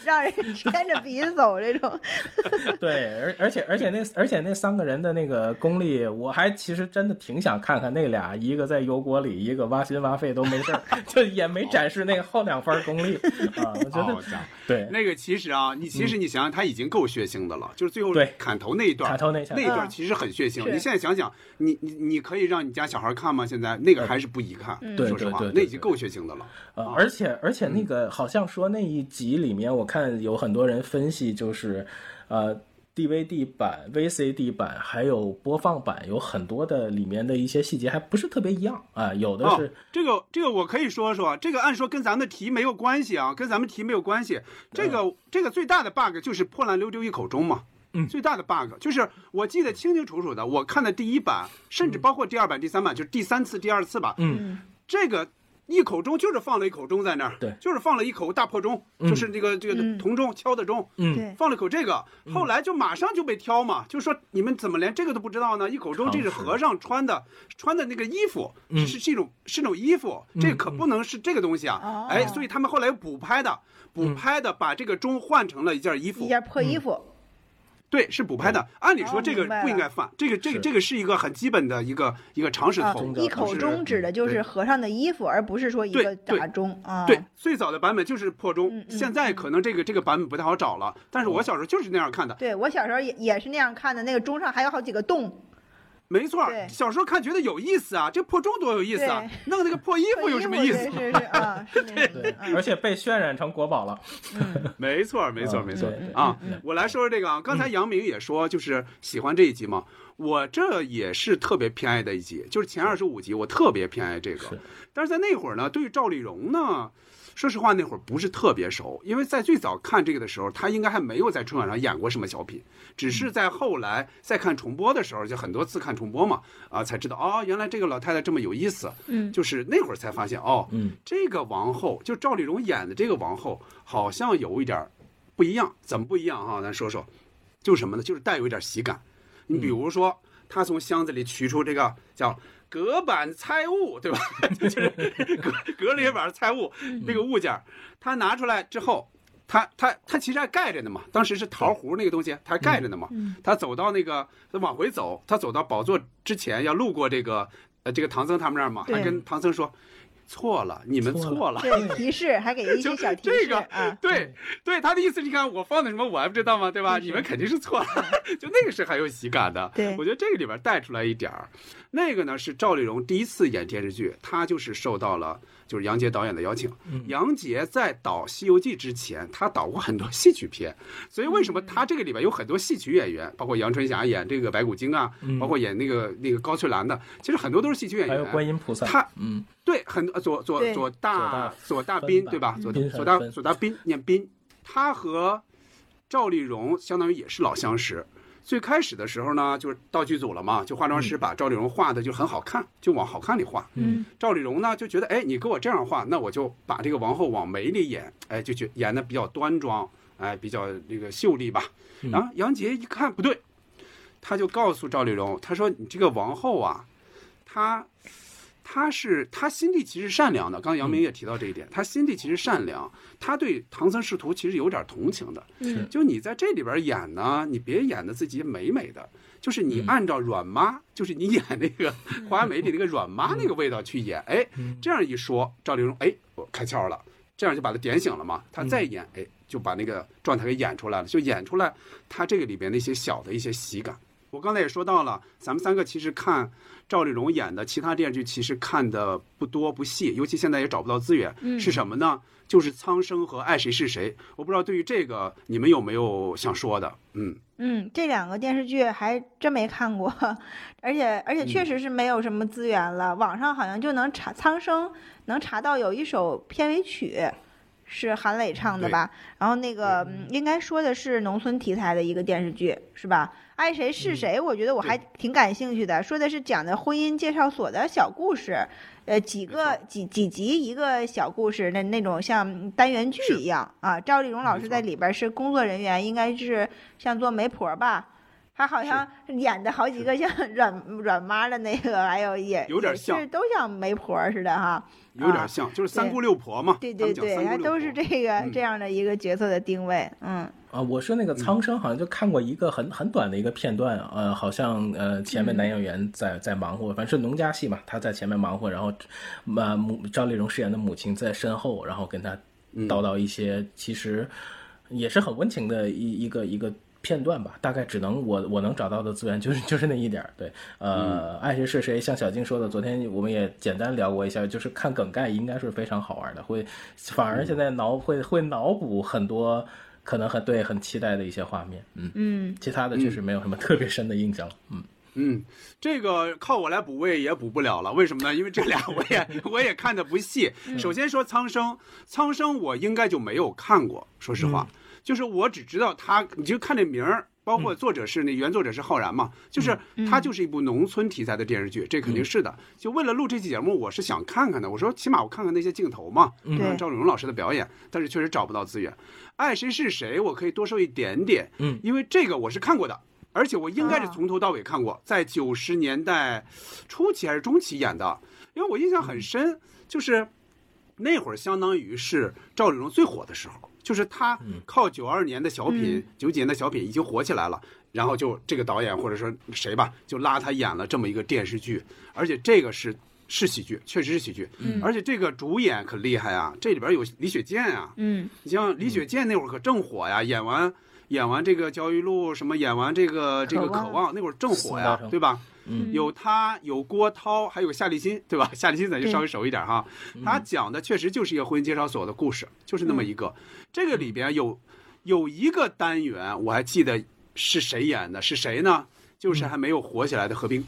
让人牵着鼻子走这种。对，而而且而且那而且那三个人的那个功力，我还其实真的挺想看看那俩，一个在油锅里，一个挖心挖肺都没事儿，就也没展示那个后两番功力啊。我觉得对那个其实啊，你其实你想想他已经够血腥的了，就是最后砍头那一段，砍头那那一段。其实很血腥，你现在想想，你你你可以让你家小孩看吗？现在那个还是不宜看，说实话，那已经够血腥的了。呃，而且而且那个好像说那一集里面，我看有很多人分析，就是呃，DVD 版、VCD 版还有播放版，有很多的里面的一些细节还不是特别一样啊。有的是这个这个我可以说说，这个按说跟咱们的题没有关系啊，跟咱们题没有关系。这个这个最大的 bug 就是破烂溜丢一口钟嘛。嗯，最大的 bug 就是我记得清清楚楚的，我看的第一版，甚至包括第二版、第三版，就是第三次、第二次吧。嗯，这个一口钟就是放了一口钟在那儿，对，就是放了一口大破钟，就是这个这个铜钟敲的钟，嗯，放了口这个，后来就马上就被挑嘛，就说你们怎么连这个都不知道呢？一口钟这是和尚穿的，穿的那个衣服，是是一种是种衣服，这可不能是这个东西啊！哎，所以他们后来又补拍的，补拍的把这个钟换成了一件衣服，一件破衣服。对，是补拍的。按理说这个不应该犯，这个这个这个是一个很基本的一个一个常识错误。一口钟指的就是和尚的衣服，而不是说一个打钟啊。对，最早的版本就是破钟，现在可能这个这个版本不太好找了。但是我小时候就是那样看的。对我小时候也也是那样看的，那个钟上还有好几个洞。没错，小时候看觉得有意思啊，这破钟多有意思啊，弄那个破衣服有什么意思？是 是啊，对，而且被渲染成国宝了。没错，没错，没错啊！我来说说这个啊，刚才杨明也说就是喜欢这一集嘛，我这也是特别偏爱的一集，就是前二十五集我特别偏爱这个，但是在那会儿呢，对于赵丽蓉呢。说实话，那会儿不是特别熟，因为在最早看这个的时候，他应该还没有在春晚上演过什么小品，只是在后来再看重播的时候，就很多次看重播嘛，啊，才知道哦，原来这个老太太这么有意思。嗯，就是那会儿才发现哦，嗯，这个王后就赵丽蓉演的这个王后，好像有一点不一样。怎么不一样哈？咱说说，就是什么呢？就是带有一点喜感。你比如说，她从箱子里取出这个叫。隔板猜物，对吧？就是隔隔了一板猜物那个物件，他拿出来之后，他他他其实还盖着呢嘛。当时是桃核那个东西，他还盖着呢嘛。他走到那个往回走，他走到宝座之前，要路过这个呃这个唐僧他们那儿嘛，还跟唐僧说。错了，你们错了。对，提示还给一些小提示。这个，对，对，他的意思，你看我放的什么，我还不知道吗？对吧？你们肯定是错了。就那个是很有喜感的。对，我觉得这个里边带出来一点儿。那个呢是赵丽蓉第一次演电视剧，她就是受到了就是杨洁导演的邀请。杨洁在导《西游记》之前，她导过很多戏曲片，所以为什么她这个里边有很多戏曲演员，包括杨春霞演这个白骨精啊，包括演那个那个高翠兰的，其实很多都是戏曲演员。还有观音菩萨。他嗯，对，很多左左左大左大斌对吧？左左大左大斌念斌，他和赵丽蓉相当于也是老相识。最开始的时候呢，就是到剧组了嘛，就化妆师把赵丽蓉画的就很好看，就往好看里画。嗯，赵丽蓉呢就觉得，哎，你给我这样画，那我就把这个王后往美里演，哎，就觉演的比较端庄，哎，比较那个秀丽吧。然后杨洁一看不对，他就告诉赵丽蓉，他说你这个王后啊，她。她是他心地其实善良的，刚刚杨明也提到这一点，他心地其实善良，他对唐僧师徒其实有点同情的。嗯就你在这里边演呢，你别演的自己美美的，就是你按照阮妈，就是你演那个《花美》里那个阮妈那个味道去演，哎，这样一说，赵丽蓉哎，我开窍了，这样就把他点醒了嘛，他再演，哎，就把那个状态给演出来了，就演出来他这个里边的一些小的一些喜感。我刚才也说到了，咱们三个其实看赵丽蓉演的其他电视剧，其实看的不多不细，尤其现在也找不到资源。嗯是什么呢？就是《苍生》和《爱谁是谁》。我不知道对于这个你们有没有想说的？嗯，嗯，这两个电视剧还真没看过，而且而且确实是没有什么资源了，网上好像就能查《苍生》，能查到有一首片尾曲。是韩磊唱的吧？然后那个、嗯应该说的是农村题材的一个电视剧，是吧？爱谁是谁，我觉得我还挺感兴趣的。说的是讲的婚姻介绍所的小故事，呃，几个几几集一个小故事那那种像单元剧一样啊。赵丽蓉老师在里边是工作人员，应该是像做媒婆吧。她好像演的好几个像 阮阮妈的那个，还有也也有点像是都像媒婆似的哈。有点像，就是三姑六婆嘛。对对对，他们讲三姑六她都是这个嗯这样的一个角色的定位，嗯。啊，我说那个苍生，好像就看过一个很很短的一个片段，呃，好像呃前面男演员在在忙活，反正是农家戏嘛，他在前面忙活，然后，呃母赵丽蓉饰演的母亲在身后，然后跟他叨叨一些其实也是很温情的一一个一个片段吧，大概只能我我能找到的资源就是就是那一点儿，对，呃，爱谁是谁，像小静说的，昨天我们也简单聊过一下，就是看梗概应该是非常好玩的，会反而现在脑会会脑补很多。可能很对，很期待的一些画面，嗯嗯，其他的确实没有什么特别深的印象了，嗯嗯，这个靠我来补位也补不了了，为什么呢？因为这俩 我也我也看的不细。首先说《苍生》，《苍生》我应该就没有看过，说实话，就是我只知道他，你就看这名儿。包括作者是那原作者是浩然嘛，就是他就是一部农村题材的电视剧，这肯定是的。就为了录这期节目，我是想看看的。我说起码我看看那些镜头嘛，看看赵丽蓉老师的表演，但是确实找不到资源。爱谁是谁，我可以多说一点点，嗯，因为这个我是看过的。而且我应该是从头到尾看过，在九十年代初期还是中期演的，因为我印象很深，就是那会儿相当于是赵丽蓉最火的时候，就是他靠九二年的小品、九几年的小品已经火起来了，然后就这个导演或者说谁吧，就拉他演了这么一个电视剧，而且这个是是喜剧，确实是喜剧，嗯而且这个主演可厉害啊，这里边有李雪健啊，嗯，你像李雪健那会儿可正火呀，演完演完这个焦裕禄，什么演完这个这个渴望，那会儿正火呀对吧？嗯有他，有郭涛，还有夏立新，对吧？夏立新咱就稍微熟一点哈。他讲的确实就是一个婚姻介绍所的故事，就是那么一个。这个里边有有一个单元，我还记得是谁演的，是谁呢？就是还没有火起来的何冰。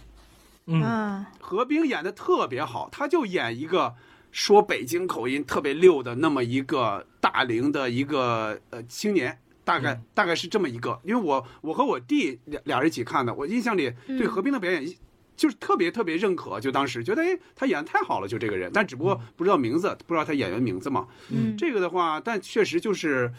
嗯啊，何冰演的特别好，他就演一个说北京口音特别溜的那么一个大龄的一个呃青年，大概、大概是这么一个。因为我我和我弟俩俩人一起看的，我印象里对何冰的表演就是特别特别认可，就当时觉得哎他演的太好了，就这个人，但只不过不知道名字，不知道他演员名字嘛。嗯这个的话，但确实就是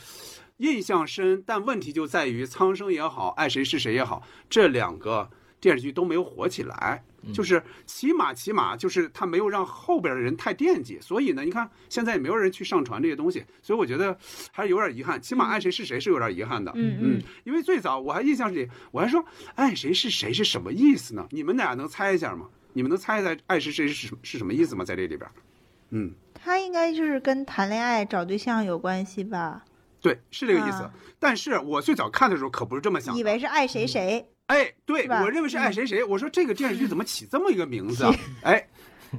印象深，但问题就在于《苍生》也好，《爱谁是谁》也好，这两个电视剧都没有火起来。就是起码起码就是他没有让后边的人太惦记，所以呢，你看现在也没有人去上传这些东西，所以我觉得还是有点遗憾。起码爱谁是谁是有点遗憾的，嗯嗯，因为最早我还印象里我还说爱谁是谁是什么意思呢？你们俩能猜一下吗？你们能猜一猜爱谁谁是什是什么意思吗？在这里边，嗯，他应该就是跟谈恋爱、找对象有关系吧？对，是这个意思。啊但是我最早看的时候可不是这么想的，以为是爱谁谁，哎，对我认为是爱谁谁。我说这个电视剧怎么起这么一个名字啊？哎，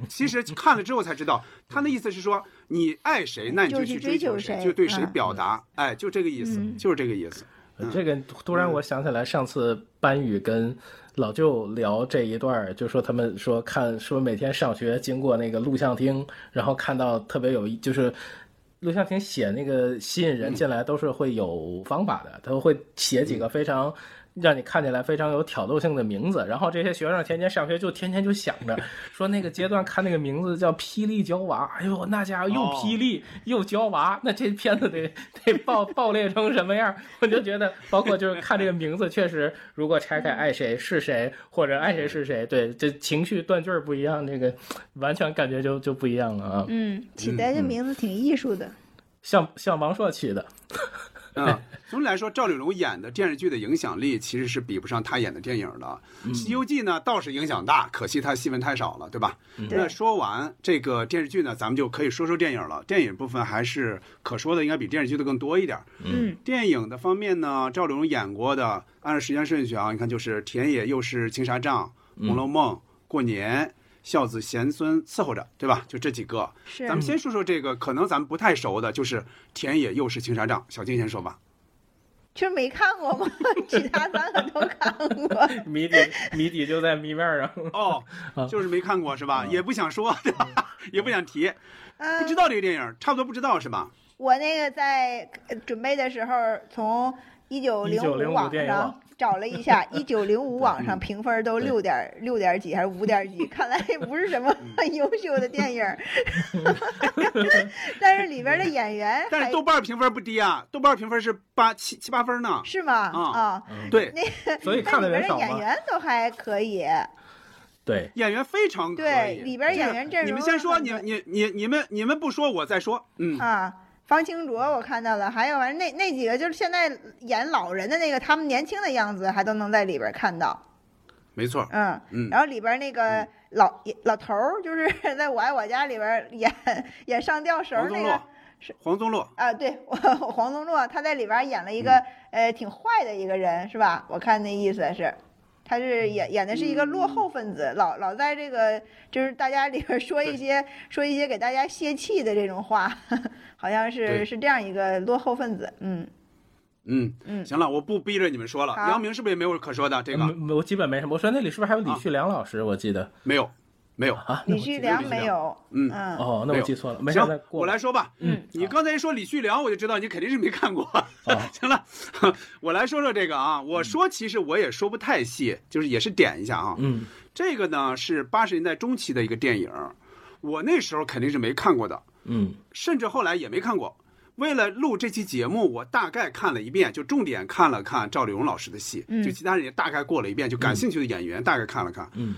其实看了之后才知道，他的意思是说你爱谁，那你就去去追追求谁，就对谁嗯表达，哎，就这个意思，嗯就是这个意思。呃这个突然我想起来，上次班宇跟老舅聊这一段，就说他们说看说每天上学经过那个录像厅，然后看到特别有意，就是录像厅写那个吸引人进来都是会有方法的，他会写几个非常。让你看起来非常有挑逗性的名字，然后这些学生天天上学就天天就想着 说那个阶段看那个名字叫《霹雳娇娃》，哎呦，那家伙又霹雳又娇娃，那这片子得 得爆 爆裂成什么样？我就觉得，包括就是看这个名字，确实如果拆开爱谁是谁或者爱谁是谁，对，这情绪断句儿不一样，这个完全感觉就就不一样了啊。嗯，起的这名字挺艺术的。像像王朔起的。啊，总体来说，赵丽蓉演的电视剧的影响力其实是比不上她演的电影的。《西游记》呢倒是影响大，可惜她戏份太少了，对吧？那说完这个电视剧呢，咱们就可以说说电影了。电影部分还是可说的，应该比电视剧的更多一点。嗯，电影的方面呢，赵丽蓉演过的，按照时间顺序啊，你看就是《田野又是青纱帐》《红楼梦》《过年》。孝子贤孙伺候着，对吧？就这几个。是。咱们先说说这个，可能咱们不太熟的，就是《田野又是青纱帐》。小静先说吧。就是没看过吗？其他三个都看过。谜底，谜底就在谜面上。哦，就是没看过是吧？也不想说，对吧？也不想提。不知道这个电影，差不多不知道是吧？我那个在准备的时候，从一九零五网上。找了一下，一九零五网上评分都六点六点几还是五点几，看来不是什么很优秀的电影。但是里边的演员，但是豆瓣评分不低啊，豆瓣评分是八七七八分呢。是吗？啊，对，那 所以看的人少演员都还可以。对，演员非常可以。对，里边演员阵容。你们先说，你你你你们你们不说，我再说。嗯啊。方清卓我看到了，还有完那那几个就是现在演老人的那个，他们年轻的样子还都能在里边看到。没错，嗯嗯。然后里边那个老老头儿，就是 在我爱我家里边演演上吊绳那个是黄宗洛啊，对，我 黄宗洛他在里边演了一个呃挺坏的一个人是吧？我看那意思是，他是演演的是一个落后分子，老老在这个就是大家里边说一些说一些给大家泄气的这种话。好像是是这样一个落后分子，嗯，嗯嗯，行了，我不逼着你们说了。杨明是不是也没有可说的？这个我基本没什么。我说那里是不是还有李旭良老师？我记得没有，没有啊。李旭良没有，嗯哦，那我记错了。行，我来说吧。嗯，你刚才一说李旭良，我就知道你肯定是没看过。行了，我来说说这个啊。我说其实我也说不太细，就是也是点一下啊。嗯，这个呢是八十年代中期的一个电影，我那时候肯定是没看过的。嗯，甚至后来也没看过。为了录这期节目，我大概看了一遍，就重点看了看赵丽蓉老师的戏，就其他人也大概过了一遍，就感兴趣的演员大概看了看。嗯，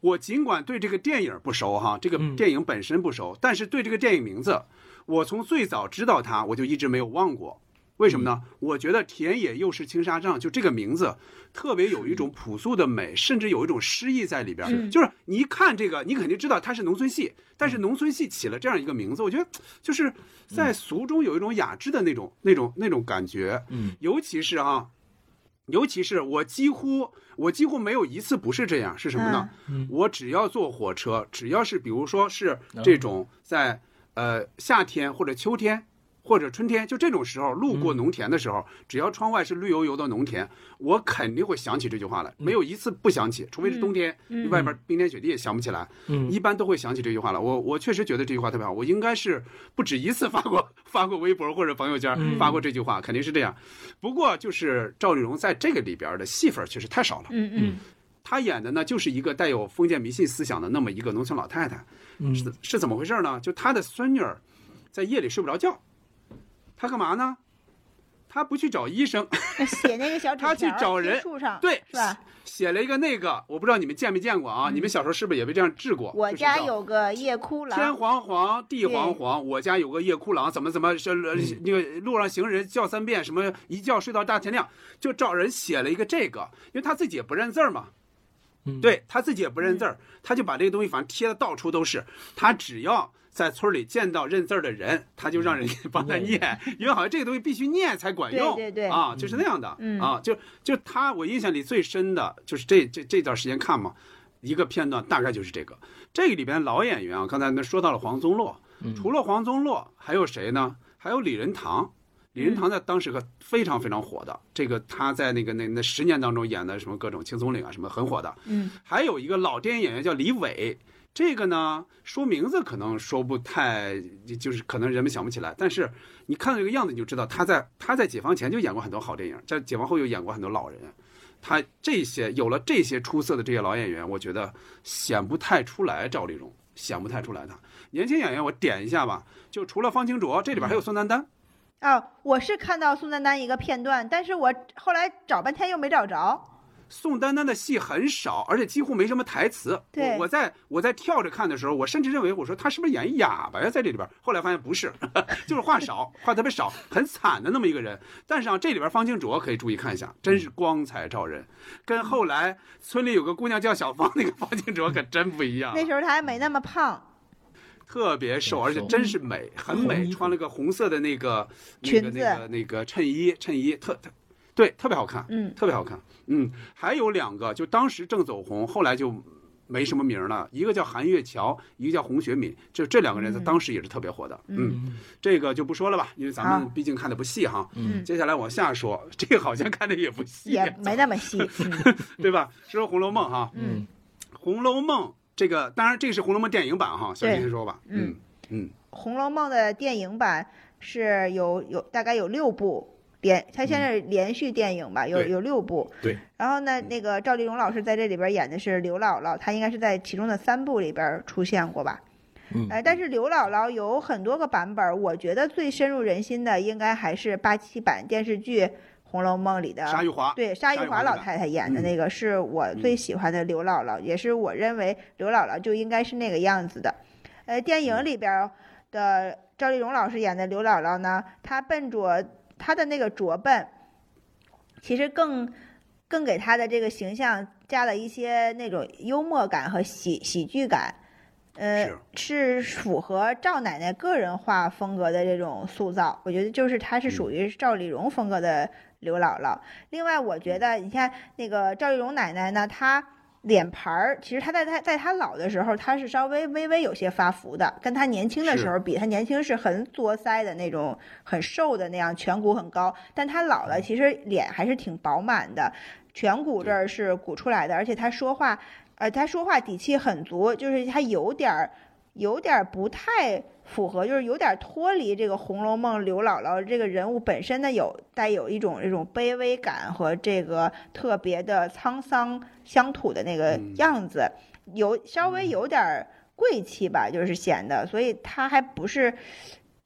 我尽管对这个电影不熟哈，这个电影本身不熟，但是对这个电影名字，我从最早知道它，我就一直没有忘过。为什么呢？我觉得田野又是青纱帐，就这个名字特别有一种朴素的美，甚至有一种诗意在里边。就是你一看这个，你肯定知道它是农村戏，但是农村戏起了这样一个名字，我觉得就是在俗中有一种雅致的那种、那种、那种感觉。嗯，尤其是哈，尤其是我几乎我几乎没有一次不是这样，是什么呢？我只要坐火车，只要是比如说是这种在呃夏天或者秋天。或者春天就这种时候路过农田的时候，只要窗外是绿油油的农田，我肯定会想起这句话来，没有一次不想起，除非是冬天，外边冰天雪地也想不起来，一般都会想起这句话来。我我确实觉得这句话特别好，我应该是不止一次发过发过微博或者朋友圈发过这句话，肯定是这样。不过就是赵丽蓉在这个里边的戏份确实太少了，嗯嗯，她演的呢就是一个带有封建迷信思想的那么一个农村老太太，是是怎么回事呢？就她的孙女儿在夜里睡不着觉。他干嘛呢？他不去找医生，写那个小纸条，他去找人，对，是吧？写了一个那个，我不知道你们见没见过啊？你们小时候是不是也被这样治过？我家有个夜哭郎，天黄黄，地黄黄，我家有个夜哭郎，怎么怎么是那个路上行人叫三遍，什么一觉睡到大天亮，就找人写了一个这个，因为他自己也不认字嘛，对他自己也不认字儿，他就把这个东西反正贴的到处都是，他只要。在村里见到认字的人，他就让人 帮他念，因为好像这个东西必须念才管用。对对对，啊，就是那样的。啊，就就他，我印象里最深的就是这这这段时间看嘛，一个片段大概就是这个。这个里边老演员啊，刚才那说到了黄宗洛，除了黄宗洛，还有谁呢？还有李仁堂。李仁堂在当时可非常非常火的，这个他在那个那那十年当中演的什么各种青松岭啊什么很火的。嗯，还有一个老电影演员叫李伟。这个呢，说名字可能说不太，就是可能人们想不起来。但是你看到这个样子，你就知道他在他在解放前就演过很多好电影，在解放后又演过很多老人。他这些有了这些出色的这些老演员，我觉得显不太出来赵丽蓉，显不太出来他年轻演员，我点一下吧。就除了方清卓，这里边还有宋丹丹。哦，我是看到宋丹丹一个片段，但是我后来找半天又没找着。宋丹丹的戏很少，而且几乎没什么台词。对，我在我在跳着看的时候，我甚至认为我说她是不是演哑巴呀，在这里边。后来发现不是，就是话少，话特别少，很惨的那么一个人。但是啊，这里边方清卓可以注意看一下，真是光彩照人，跟后来村里有个姑娘叫小芳那个方清卓可真不一样。那时候她还没那么胖。特别瘦，而且真是美，很美，穿了个红色的那个那个那个那个衬衣，衬衣特特，对，特别好看，嗯，特别好看，嗯，还有两个，就当时正走红，后来就没什么名了，一个叫韩月桥，一个叫洪学敏，就这两个人在当时也是特别火的，嗯，这个就不说了吧，因为咱们毕竟看的不细哈，嗯，接下来往下说，这个好像看的也不细，也没那么细，对吧？说《红楼梦》哈，嗯，《红楼梦》。这个当然，这个是《红楼梦》电影版哈，小金说吧。嗯嗯，《红楼梦》的电影版是有有大概有六部连，他现在是连续电影吧，有有六部。对。然后呢，那个赵丽蓉老师在这里边演的是刘姥姥，她应该是在其中的三部里边出现过吧。嗯。哎，但是刘姥姥有很多个版本，我觉得最深入人心的应该还是八七版电视剧。《红楼梦》里的沙玉华，对沙玉华老太太演的那个是我最喜欢的刘姥姥，嗯、也是我认为刘姥姥就应该是那个样子的。呃，电影里边的赵丽蓉老师演的刘姥姥呢，她笨拙，她的那个拙笨，其实更更给他的这个形象加了一些那种幽默感和喜喜剧感。呃，是符合赵奶奶个人化风格的这种塑造，我觉得就是她是属于赵丽蓉风格的刘姥姥。另外，我觉得你看那个赵丽蓉奶奶呢，她脸盘儿其实他在他在他老的时候，他是稍微微微有些发福的，跟他年轻的时候比，他年轻是很作腮的那种，很瘦的那样，颧骨很高。但他老了，其实脸还是挺饱满的，颧骨这儿是鼓出来的，而且他说话。呃，他说话底气很足，就是他有点儿，有点儿不太符合，就是有点脱离这个《红楼梦》刘姥姥这个人物本身的有带有一种这种卑微感和这个特别的沧桑乡土的那个样子，有稍微有点贵气吧，就是显得，所以他还不是，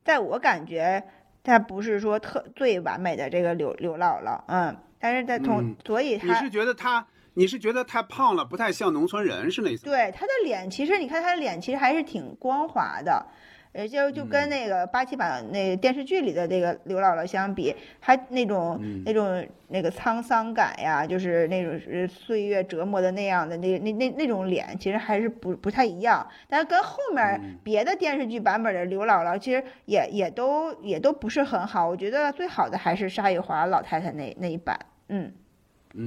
在我感觉他不是说特最完美的这个刘刘姥姥，嗯，但是在同、嗯、所以他你是觉得他。你是觉得太胖了，不太像农村人，是那意思？对，他的脸其实你看他的脸其实还是挺光滑的，呃，就就跟那个八七版那个电视剧里的那个刘姥姥相比，还那种、嗯、那种那个沧桑感呀，就是那种岁月折磨的那样的那那那那种脸，其实还是不不太一样。但是跟后面别的电视剧版本的刘姥姥，其实也也都也都不是很好。我觉得最好的还是沙玉华老太太那那一版，嗯。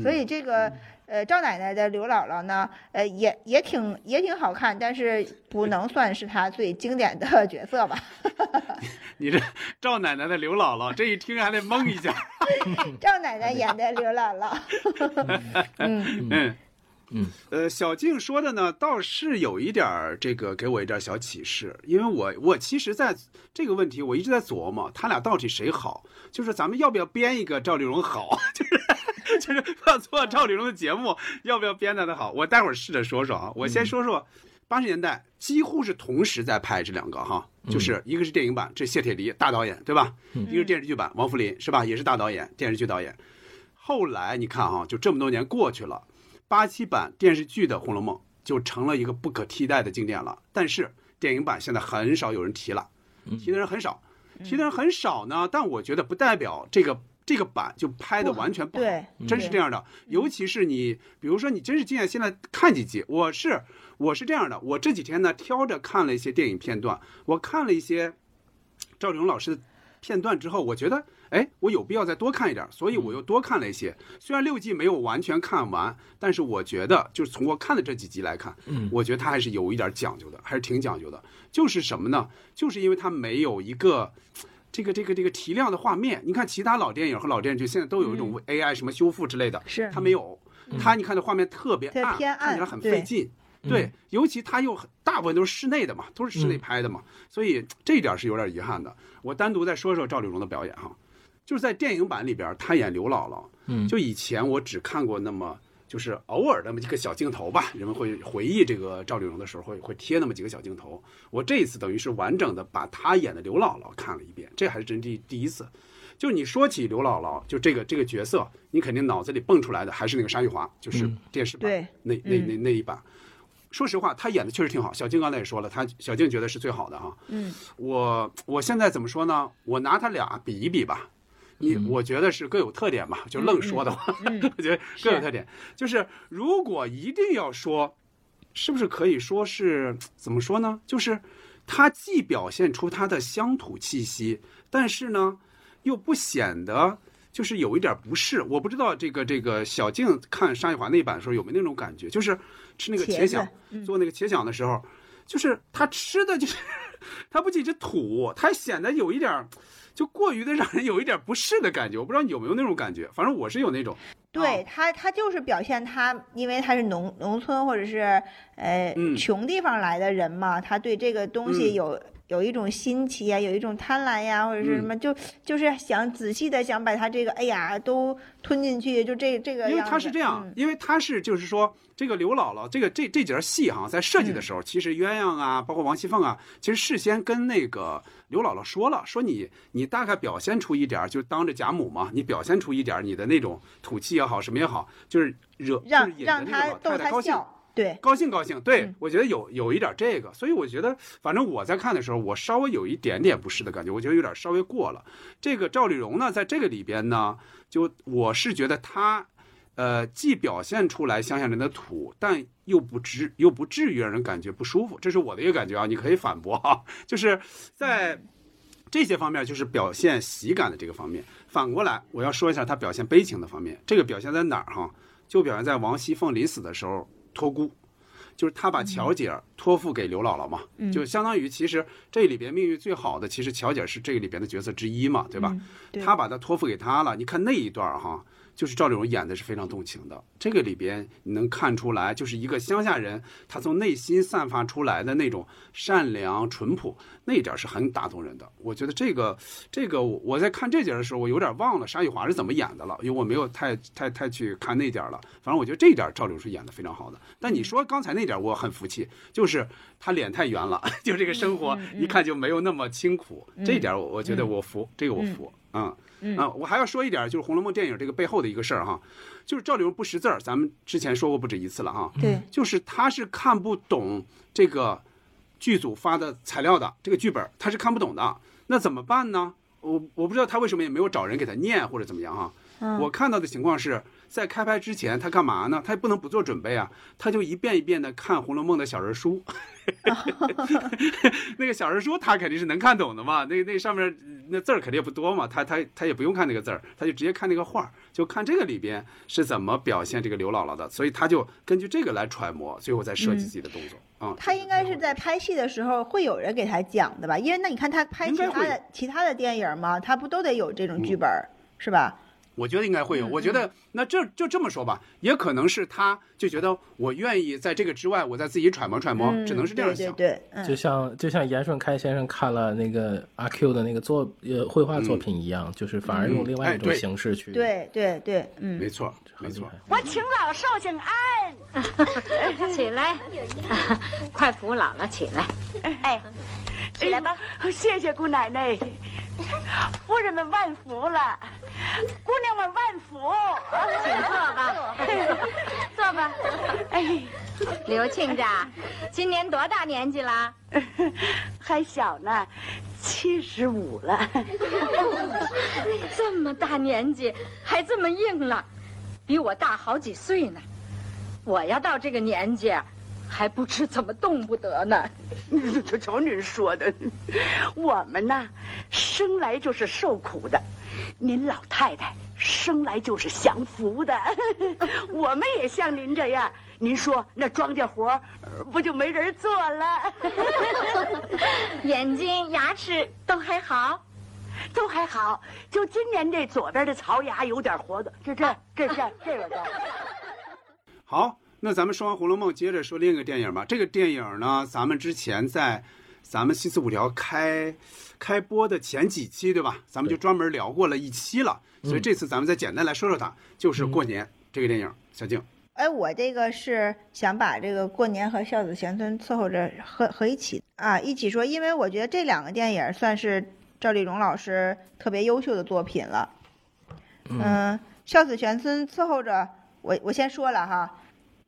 所以这个呃赵奶奶的刘姥姥呢，呃也也挺也挺好看，但是不能算是她最经典的角色吧。你这赵奶奶的刘姥姥，这一听还得懵一下。赵奶奶演的刘姥姥。嗯嗯嗯，呃，小静说的呢，倒是有一点儿这个给我一点小启示，因为我我其实在这个问题我一直在琢磨，他俩到底谁好？就是咱们要不要编一个赵丽蓉好？就是 就是要做赵丽蓉的节目，要不要编的的好？我待会儿试着说说啊。我先说说八十年代几乎是同时在拍这两个哈，就是一个是电影版，这谢铁骊大导演对吧？一个是电视剧版，王扶林是吧？也是大导演，电视剧导演。后来你看哈，就这么多年过去了，八七版电视剧的《红楼梦》就成了一个不可替代的经典了。但是电影版现在很少有人提了，提的人很少，提的人很少呢。但我觉得不代表这个。这个版就拍的完全不好，真是这样的。尤其是你，比如说你真是静下心来看几集，我是我是这样的。我这几天呢挑着看了一些电影片段，我看了一些赵丽蓉老师的片段之后，我觉得哎，我有必要再多看一点，所以我又多看了一些。虽然六季没有完全看完，但是我觉得就是从我看的这几集来看，嗯，我觉得它还是有一点讲究的，还是挺讲究的。就是什么呢？就是因为它没有一个。这个这个这个提亮的画面，你看其他老电影和老电视剧现在都有一种 AI 什么修复之类的，是。它没有，它你看的画面特别暗，看起来很费劲，对，尤其他又很大部分都是室内的嘛，都是室内拍的嘛，所以这一点是有点遗憾的。我单独再说说赵丽蓉的表演哈，就是在电影版里边，她演刘姥姥，嗯。就以前我只看过那么就是偶尔那么几个小镜头吧，人们会回忆这个赵丽蓉的时候会会贴那么几个小镜头。我这一次等于是完整的把她演的刘姥姥看了一遍，这还是真第第一次。就你说起刘姥姥，就这个这个角色，你肯定脑子里蹦出来的还是那个沙玉华，就是嗯电视版、对那那嗯那那一版。说实话，她演的确实挺好。小静刚才也说了，她小静觉得是最好的哈。嗯，我我现在怎么说呢？我拿他俩比一比吧。你我觉得是各有特点吧，就愣说的话，我觉得各有特点。就是如果一定要说，是不是可以说是怎么说呢？就是它既表现出它的乡土气息，但是呢，又不显得就是有一点不适。我不知道这个这个小静看沙玉华那版的时候有没有那种感觉，就是吃那个茄想嗯做那个茄想的时候，就是他吃的就是 他不仅是土，他还显得有一点儿就过于的让人有一点不适的感觉。我不知道你有没有那种感觉，反正我是有那种。对他，他就是表现他，因为他是农农村或者是呃、嗯穷地方来的人嘛，他对这个东西嗯有、有一种新奇呀，有一种贪婪呀，或者是什么，就就是想仔细的想把他这个，哎呀，都吞进去，就这这个因为他是这样，嗯因为他是就是说这个刘姥姥这个这这节戏哈，在设计的时候，其实鸳鸯啊，包括王熙凤啊，其实事先跟那个刘姥姥说了，说你你大概表现出一点儿，就当着贾母嘛，你表现出一点儿你的那种土气也好，什么也好，就是惹让就是让他逗他。笑，对，高兴高兴，对、嗯我觉得有有一点这个，所以我觉得，反正我在看的时候，我稍微有一点点不适的感觉，我觉得有点稍微过了。这个赵丽蓉呢，在这个里边呢，就我是觉得她，呃，既表现出来乡下人的土，但又不至又不至于让人感觉不舒服，这是我的一个感觉啊，你可以反驳啊，就是在。这些方面就是表现喜感的这个方面。反过来，我要说一下她表现悲情的方面。这个表现在哪儿哈？就表现在王熙凤临死的时候托孤，就是他把乔姐儿托付给刘姥姥嘛，嗯就相当于其实这里边命运最好的，其实乔姐是这个里边的角色之一嘛，对吧？嗯对她把她托付给她了。你看那一段儿哈，就是赵丽蓉演的是非常动情的。这个里边你能看出来，就是一个乡下人，他从内心散发出来的那种善良淳朴，那一点儿是很打动人的。我觉得这个这个我我在看这节的时候，我有点忘了沙玉华是怎么演的了，因为我没有太太太去看那点儿了。反正我觉得这一点儿赵丽蓉是演的非常好的。但你说刚才那点儿我很服气，就是她脸太圆了，就这个生活一看就没有那么清苦。这一点儿我我觉得我服，这个我服，嗯。啊，我还要说一点，就是《红楼梦》电影这个背后的一个事儿哈，就是赵丽蓉不识字儿，咱们之前说过不止一次了哈。对，就是她是看不懂这个剧组发的材料的这个剧本，她是看不懂的。那怎么办呢？我我不知道她为什么也没有找人给她念或者怎么样哈。嗯我看到的情况是在开拍之前，他干嘛呢？他也不能不做准备啊，他就一遍一遍的看《红楼梦》的小人书。那个小人书他肯定是能看懂的嘛，那那上面那字儿肯定也不多嘛，他他他也不用看那个字儿，他就直接看那个画儿，就看这个里边是怎么表现这个刘姥姥的，所以他就根据这个来揣摩，最后再设计自己的动作嗯。他应该是在拍戏的时候会有人给他讲的吧？因为那你看他拍其他的其他的电影嘛，他不都得有这种剧本儿、是吧？我觉得应该会有，我觉得那这就这么说吧，也可能是他就觉得我愿意在这个之外，我再自己揣摩揣摩，嗯只能是这样想。对对对，嗯就像就像严顺开先生看了那个阿 Q 的那个作呃绘画作品一样，就是反而用另外一种形式去。对对对，嗯，没错，没错。我请老寿星安，起来，快扶姥姥起来。哎，起来吧。谢谢姑奶奶，夫人们万福了，姑娘们万福。请坐吧，坐吧。哎，刘亲家，今年多大年纪了？还小呢，七十五了。这么大年纪还这么硬朗，比我大好几岁呢。我要到这个年纪，还不知怎么动不得呢。瞧瞧您说的，我们呐，生来就是受苦的，您老太太生来就是享福的，我们也像您这样。您说那庄稼活不就没人做了？眼睛、牙齿都还好。都还好，就今年这左边的槽牙有点活的，这这这这这个这。好，那咱们说完《红楼梦》，接着说另一个电影吧。这个电影呢，咱们之前在咱们西四五条开开播的前几期，对吧？咱们就专门聊过了一期了。所以这次咱们再简单来说说它，就是《过年》这个电影。小静，哎，我这个是想把这个过年和孝子贤孙伺候着合合一起啊，一起说，因为我觉得这两个电影算是赵丽蓉老师特别优秀的作品了。嗯，孝子贤孙伺候着我，我先说了哈，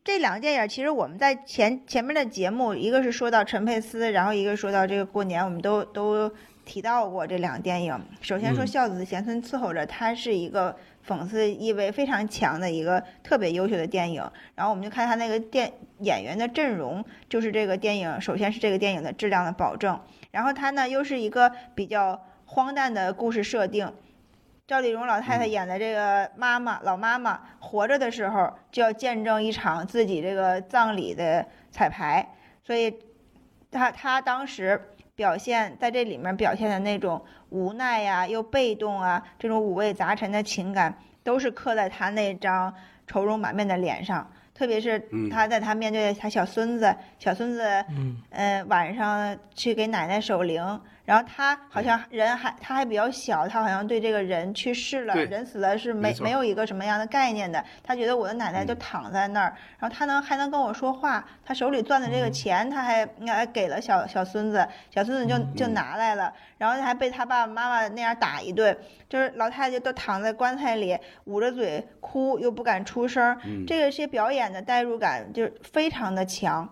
这两个电影其实我们在前前面的节目，一个是说到陈佩斯，然后一个说到这个过年，我们都都提到过这两个电影。首先说孝子贤孙伺候着，它是一个。讽刺意味非常强的一个特别优秀的电影，然后我们就看他那个电演员的阵容，就是这个电影首先是这个电影的质量的保证，然后它呢又是一个比较荒诞的故事设定。赵丽蓉老太太演的这个妈妈老妈妈活着的时候就要见证一场自己这个葬礼的彩排，所以她她当时。表现在这里面表现的那种无奈呀，又被动啊，这种五味杂陈的情感，都是刻在她那张愁容满面的脸上。特别是他在他面对他小孙子，小孙子，嗯，晚上去给奶奶守灵。然后他好像人还他还比较小，他好像对这个人去世了，人死了是没没有一个什么样的概念的。他觉得我的奶奶就躺在那儿，然后他能还能跟我说话，他手里攥的这个钱他还还给了小小孙子，小孙子就就拿来了，然后还被他爸爸妈妈那样打一顿，就是老太太都躺在棺材里捂着嘴哭又不敢出声，这个些表演的代入感就是非常的强，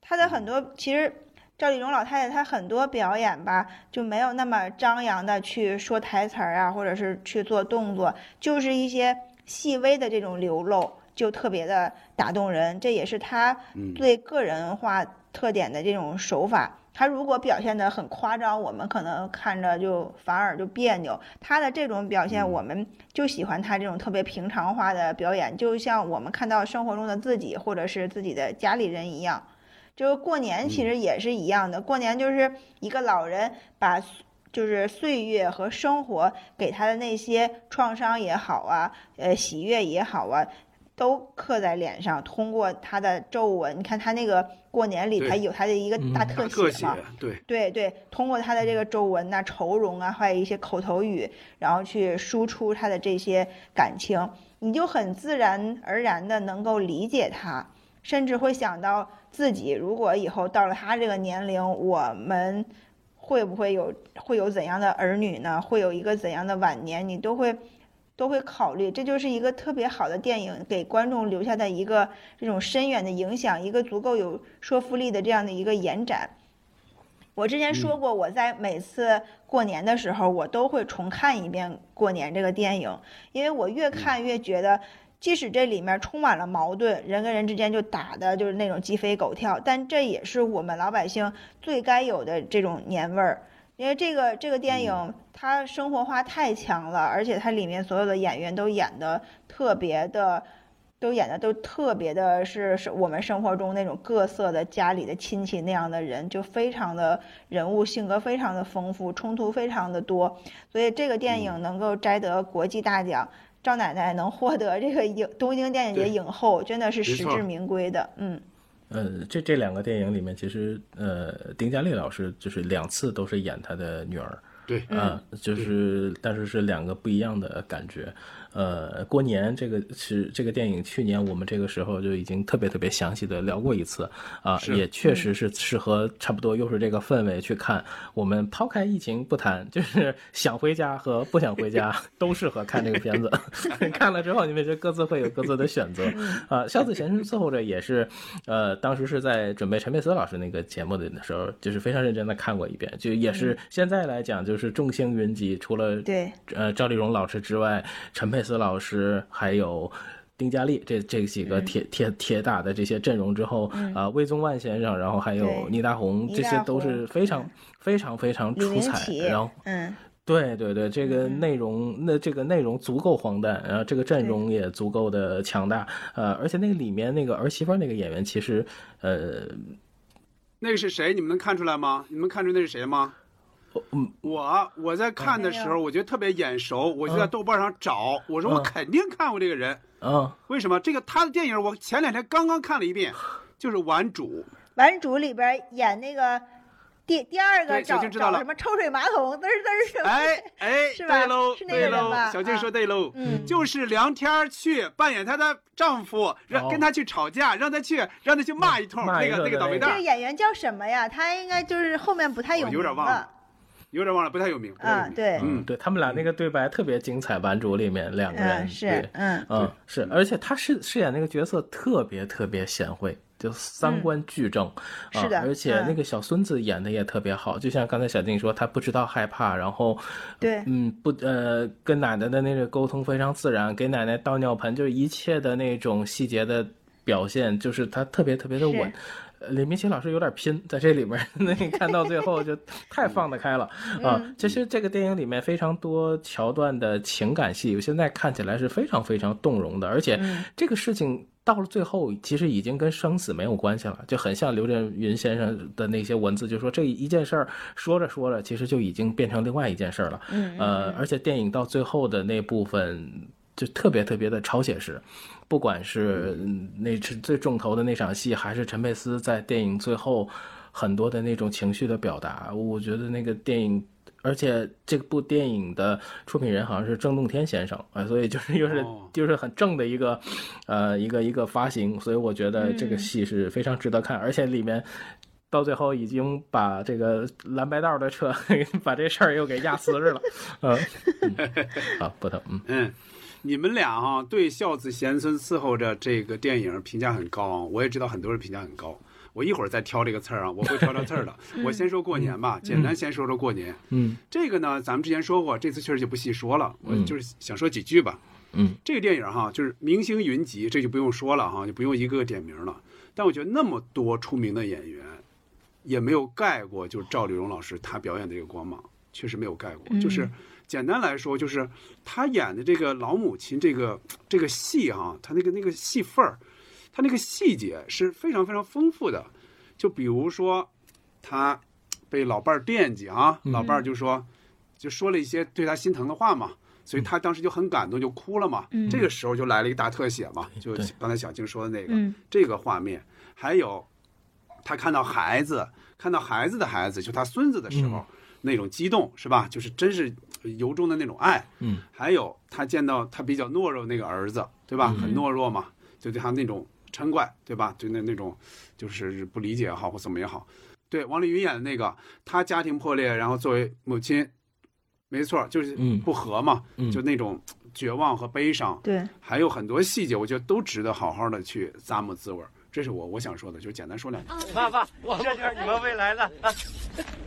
他的很多其实。赵丽蓉老太太她很多表演吧，就没有那么张扬的去说台词儿啊，或者是去做动作，就是一些细微的这种流露，就特别的打动人。这也是她最个人化特点的这种手法。她如果表现的很夸张，我们可能看着就反而就别扭。她的这种表现，我们就喜欢她这种特别平常化的表演，就像我们看到生活中的自己，或者是自己的家里人一样。就是过年其实也是一样的，过年就是一个老人把就是岁月和生活给他的那些创伤也好啊，呃喜悦也好啊，都刻在脸上，通过他的皱纹，你看他那个过年里他有他的一个大特写嘛，对对对，通过他的这个皱纹呐、愁容啊，还有一些口头语，然后去输出他的这些感情，你就很自然而然的能够理解他，甚至会想到。自己如果以后到了他这个年龄，我们会不会有会有怎样的儿女呢？会有一个怎样的晚年？你都会都会考虑。这就是一个特别好的电影，给观众留下的一个这种深远的影响，一个足够有说服力的这样的一个延展。我之前说过，我在每次过年的时候，我都会重看一遍《过年》这个电影，因为我越看越觉得。即使这里面充满了矛盾，人跟人之间就打的就是那种鸡飞狗跳，但这也是我们老百姓最该有的这种年味儿。因为这个这个电影它生活化太强了，而且它里面所有的演员都演的特别的，都演的都特别的是是我们生活中那种各色的家里的亲戚那样的人，就非常的人物性格非常的丰富，冲突非常的多，所以这个电影能够摘得国际大奖。赵奶奶能获得这个影东京电影节影后，真的是实至名归的。嗯，呃，这这两个电影里面，其实呃，丁嘉丽老师就是两次都是演她的女儿。对，啊，就是但是是两个不一样的感觉。呃，过年这个是这个电影，去年我们这个时候就已经特别特别详细的聊过一次啊，也确实是适合差不多又是这个氛围去看。我们抛开疫情不谈，就是想回家和不想回家 都适合看这个片子。看了之后，你们就各自会有各自的选择啊。《孝子贤孙伺候着》也是，呃，当时是在准备陈佩斯老师那个节目的时候，就是非常认真的看过一遍，就也是现在来讲就是众星云集，除了对呃赵丽蓉老师之外，陈佩。斯老师还有丁嘉丽这这几个铁铁铁打的这些阵容之后啊，魏宗万先生，然后还有倪大红，这些都是非常非常非常出彩。然后，嗯，对对对，这个内容那这个内容足够荒诞，然后这个阵容也足够的强大。呃，而且那个里面那个儿媳妇那个演员，其实呃，那个是谁？你们能看出来吗？你们看出那是谁吗？我我在看的时候，我觉得特别眼熟，我就在豆瓣上找，我说我肯定看过这个人。嗯，为什么？这个他的电影我前两天刚刚看了一遍，就是《顽主》。顽主里边演那个第第二个找静知道了找什么抽水马桶，嘚儿嘚儿什么？哎哎，是吧对喽，是那对喽个人吧，小静说啊对喽，嗯就是梁天去扮演她的丈夫，让哦跟她去吵架，让她去让她去骂一通，那个那个倒霉蛋儿，这个演员叫什么呀？他应该就是后面不太有我名有点忘了，有点忘了，不太有名。啊对，嗯，对他们俩那个对白特别精彩，《顽主》里面两个人。嗯是对。嗯。嗯是，而且他饰饰演那个角色特别特别贤惠，就三观俱正，啊是的而且嗯。那个小孙子演的也特别好，就像刚才小静说，他不知道害怕，然后对。嗯不呃跟奶奶的那个沟通非常自然，给奶奶倒尿盆，就是一切的那种细节的表现，就是他特别特别的稳。呃李明启老师有点拼，在这里面，那你看到最后就太放得开了啊！嗯其实这个电影里面非常多桥段的情感戏，现在看起来是非常非常动容的，而且嗯这个事情到了最后，其实已经跟生死没有关系了，就很像刘震云先生的那些文字，就说这一件事儿说着说着，其实就已经变成另外一件事儿了。嗯呃，而且电影到最后的那部分就特别特别的超写实，不管是嗯。那是最重头的那场戏，还是陈佩斯在电影最后很多的那种情绪的表达，我觉得那个电影。而且这部电影的出品人好像是郑洞天先生啊，所以就是又是、哦。就是很正的一个，呃，一个一个发行，所以我觉得这个戏是非常值得看，而且里面到最后已经把这个蓝白道的车 把这事儿又给压死了，嗯，嗯。好，不疼，嗯。嗯，你们俩哈、对孝子贤孙伺候着这个电影评价很高，我也知道很多人评价很高。我一会儿再挑这个刺儿啊，我会挑挑刺儿的。我先说过年吧，简单先说说过年。嗯这个呢，咱们之前说过，这次确实就不细说了，我嗯就是想说几句吧。嗯这个电影哈，就是明星云集，这就不用说了哈，就不用一个个点名了。但我觉得那么多出名的演员，也没有盖过就是赵丽蓉老师她表演的这个光芒，确实没有盖过。嗯就是简单来说，就是他演的这个老母亲这个这个戏哈、他那个那个戏份儿，她那个细节是非常非常丰富的。就比如说，他被老伴儿惦记啊，嗯老伴儿就说，就说了一些对他心疼的话嘛。所以他当时就很感动，就哭了嘛。嗯这个时候就来了一个大特写嘛，就刚才小静说的那个，嗯这个画面，还有他看到孩子，看到孩子的孩子，就他孙子的时候，那种激动是吧？就是真是由衷的那种爱。嗯，还有他见到他比较懦弱那个儿子，对吧？很懦弱嘛，就对他那种嗔怪，对吧？就那那种就是不理解也好或怎么也好。对，王丽云演的那个，他家庭破裂，然后作为母亲，没错，就是嗯不和嘛，嗯就那种绝望和悲伤。对，还有很多细节，我觉得都值得好好的去咂摸滋味儿。这是我我想说的，就简单说两句。爸爸，这就是你们未来的啊！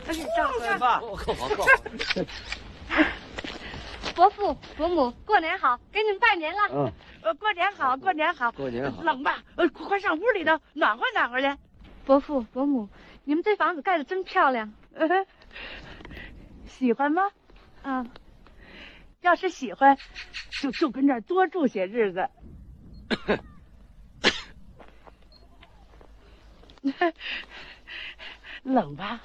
他是丈夫爸，伯父伯母，过年好，给你们拜年了。嗯，呃，过年好，过年好，过年好冷吧？呃，快快上屋里头暖和暖和去。伯父伯母，你们这房子盖的真漂亮。呃 喜欢吗？嗯，要是喜欢，就就跟这儿多住些日子。冷吧？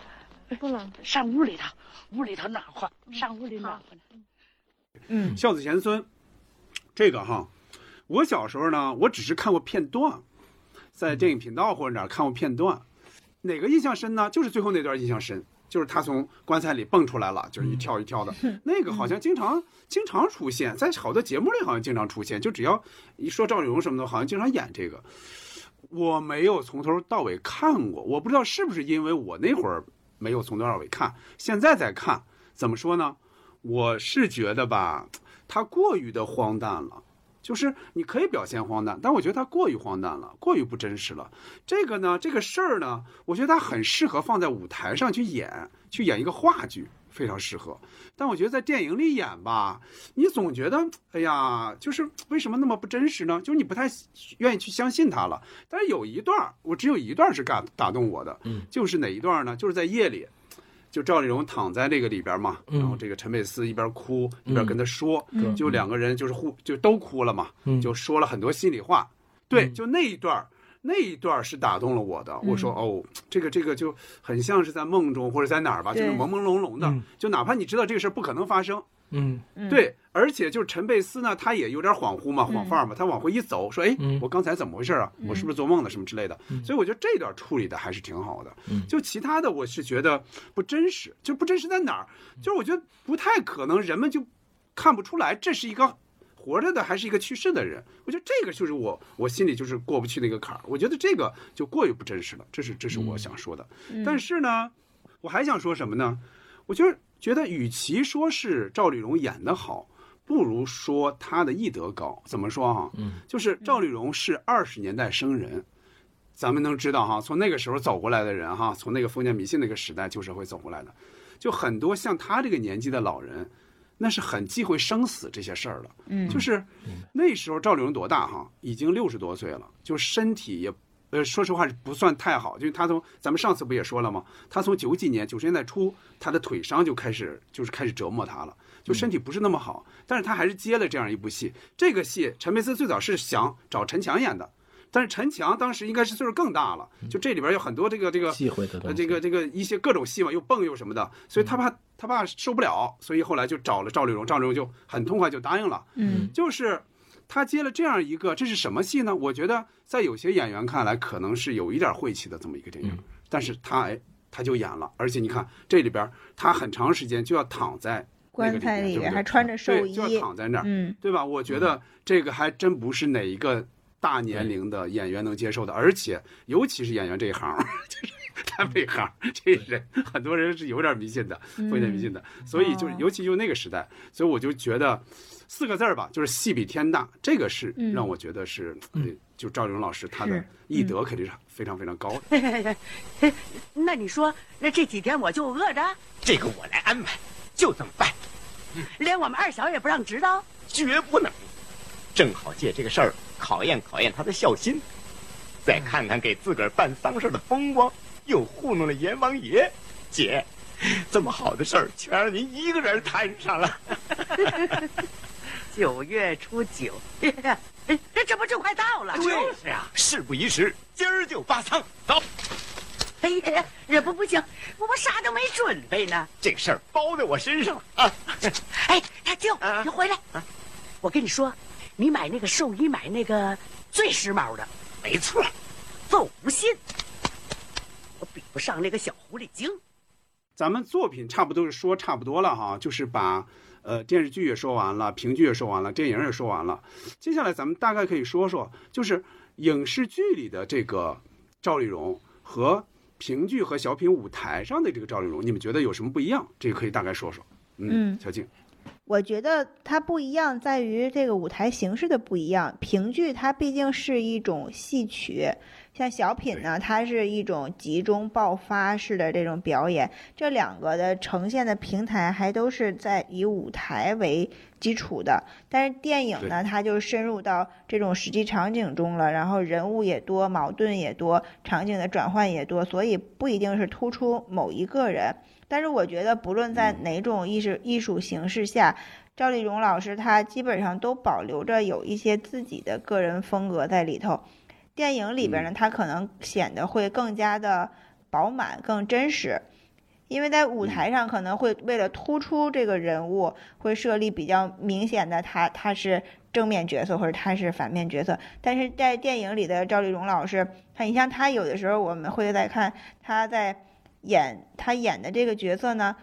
不冷。上屋里头，屋里头暖和，上屋里暖和。嗯孝子贤孙，这个哈，我小时候呢，我只是看过片段，在电影频道或者哪儿看过片段，哪个印象深呢？就是最后那段印象深，就是他从棺材里蹦出来了，就是一跳一跳的，那个好像经常经常出现在好多节目里，好像经常出现，就只要一说赵丽蓉什么的，好像经常演这个。我没有从头到尾看过，我不知道是不是因为我那会儿没有从头到尾看，现在再看，怎么说呢？我是觉得吧，它过于的荒诞了。就是你可以表现荒诞，但我觉得它过于荒诞了，过于不真实了。这个呢，这个事儿呢，我觉得它很适合放在舞台上去演，去演一个话剧，非常适合。但我觉得在电影里演吧，你总觉得，哎呀，就是为什么那么不真实呢？就是你不太愿意去相信他了。但是有一段儿，我只有一段是感打动我的，嗯，就是哪一段呢？就是在夜里，就赵丽蓉躺在那个里边嘛，嗯然后这个陈佩斯一边哭一边跟他说，嗯就两个人就是互就都哭了嘛，嗯就说了很多心里话。对，就那一段儿那一段是打动了我的。我说哦，这个这个就很像是在梦中或者在哪儿吧，就是朦朦胧胧的，就哪怕你知道这个事儿不可能发生，嗯对，而且就是陈佩斯呢，他也有点恍惚嘛，嗯晃范儿嘛，他往回一走，说：“哎，我刚才怎么回事啊？我是不是做梦了什么之类的？”所以我觉得这段处理的还是挺好的。就其他的，我是觉得不真实，就不真实在哪儿？就是我觉得不太可能，人们就看不出来这是一个活着的还是一个去世的人。我觉得这个就是我我心里就是过不去那个坎儿。我觉得这个就过于不真实了，这是这是我想说的。但是呢，我还想说什么呢？我就是觉得，与其说是赵丽蓉演得好，不如说她的艺德高。怎么说哈、嗯，就是赵丽蓉是二十年代生人，咱们能知道哈，从那个时候走过来的人哈，从那个封建迷信那个时代旧社会走过来的，就很多像她这个年纪的老人，那是很忌讳生死这些事儿了。嗯就是那时候赵丽蓉多大哈？已经六十多岁了，就身体也。呃，说实话是不算太好，就是她从咱们上次不也说了吗？她从九几年九十年代初，她的腿伤就开始就是开始折磨她了，就身体不是那么好，但是她还是接了这样一部戏。这个戏陈佩斯最早是想找陈强演的，但是陈强当时应该是岁数更大了，就这里边有很多这个这个忌讳的东呃，西这个这个一些各种戏嘛，又蹦又什么的，所以他怕他怕受不了，所以后来就找了赵丽蓉，赵丽蓉就很痛快就答应了。嗯，就是他接了这样一个，这是什么戏呢？我觉得在有些演员看来，可能是有一点晦气的这么一个电影，但是他哎他就演了，而且你看这里边他很长时间就要躺在棺材里还穿着寿衣对就要躺在那儿，嗯对吧？我觉得这个还真不是哪一个大年龄的演员能接受的，而且尤其是演员这一行，就是他这一行这人，很多人是有点迷信的，嗯。封建迷信的，所以就是哦。尤其就那个时代，所以我就觉得四个字儿吧，就是戏比天大，这个是嗯。让我觉得是，呃就赵丽蓉老师她的艺德肯定是非常非常高的。那你说，那这几天我就饿着，这个我来安排，就这么办，连我们二小也不让知道。绝不能。正好借这个事儿考验考验他的孝心，再看看给自个儿办丧事的风光，又糊弄了阎王爷。姐，这么好的事儿全让您一个人摊上了。九月初九，这这不就快到了？就是啊，事不宜迟，今儿就发丧。走，哎呀，这不不行，我我啥都没准备呢。这个事儿包在我身上了啊！哎，大舅，你回来。我跟你说，你买那个寿衣，买那个最时髦的。没错，奏不信，我比不上那个小狐狸精。咱们作品差不多是说差不多了哈，就是把呃电视剧也说完了，评剧也说完了，电影也说完了。接下来咱们大概可以说说，就是影视剧里的这个赵丽蓉和评剧和小品舞台上的这个赵丽蓉，你们觉得有什么不一样？这个可以大概说说。嗯小静，我觉得它不一样在于这个舞台形式的不一样。评剧它毕竟是一种戏曲，像小品呢，它是一种集中爆发式的这种表演。这两个的呈现的平台还都是在以舞台为基础的，但是电影呢，它就深入到这种实际场景中了，然后人物也多，矛盾也多，场景的转换也多，所以不一定是突出某一个人。但是我觉得，不论在哪种艺术艺术形式下，赵丽蓉老师她基本上都保留着有一些自己的个人风格在里头。电影里边呢，她可能显得会更加的饱满、更真实，因为在舞台上可能会为了突出这个人物，会设立比较明显的他他是正面角色或者他是反面角色。但是在电影里的赵丽蓉老师，她你像她有的时候我们会在看她在演他演的这个角色呢，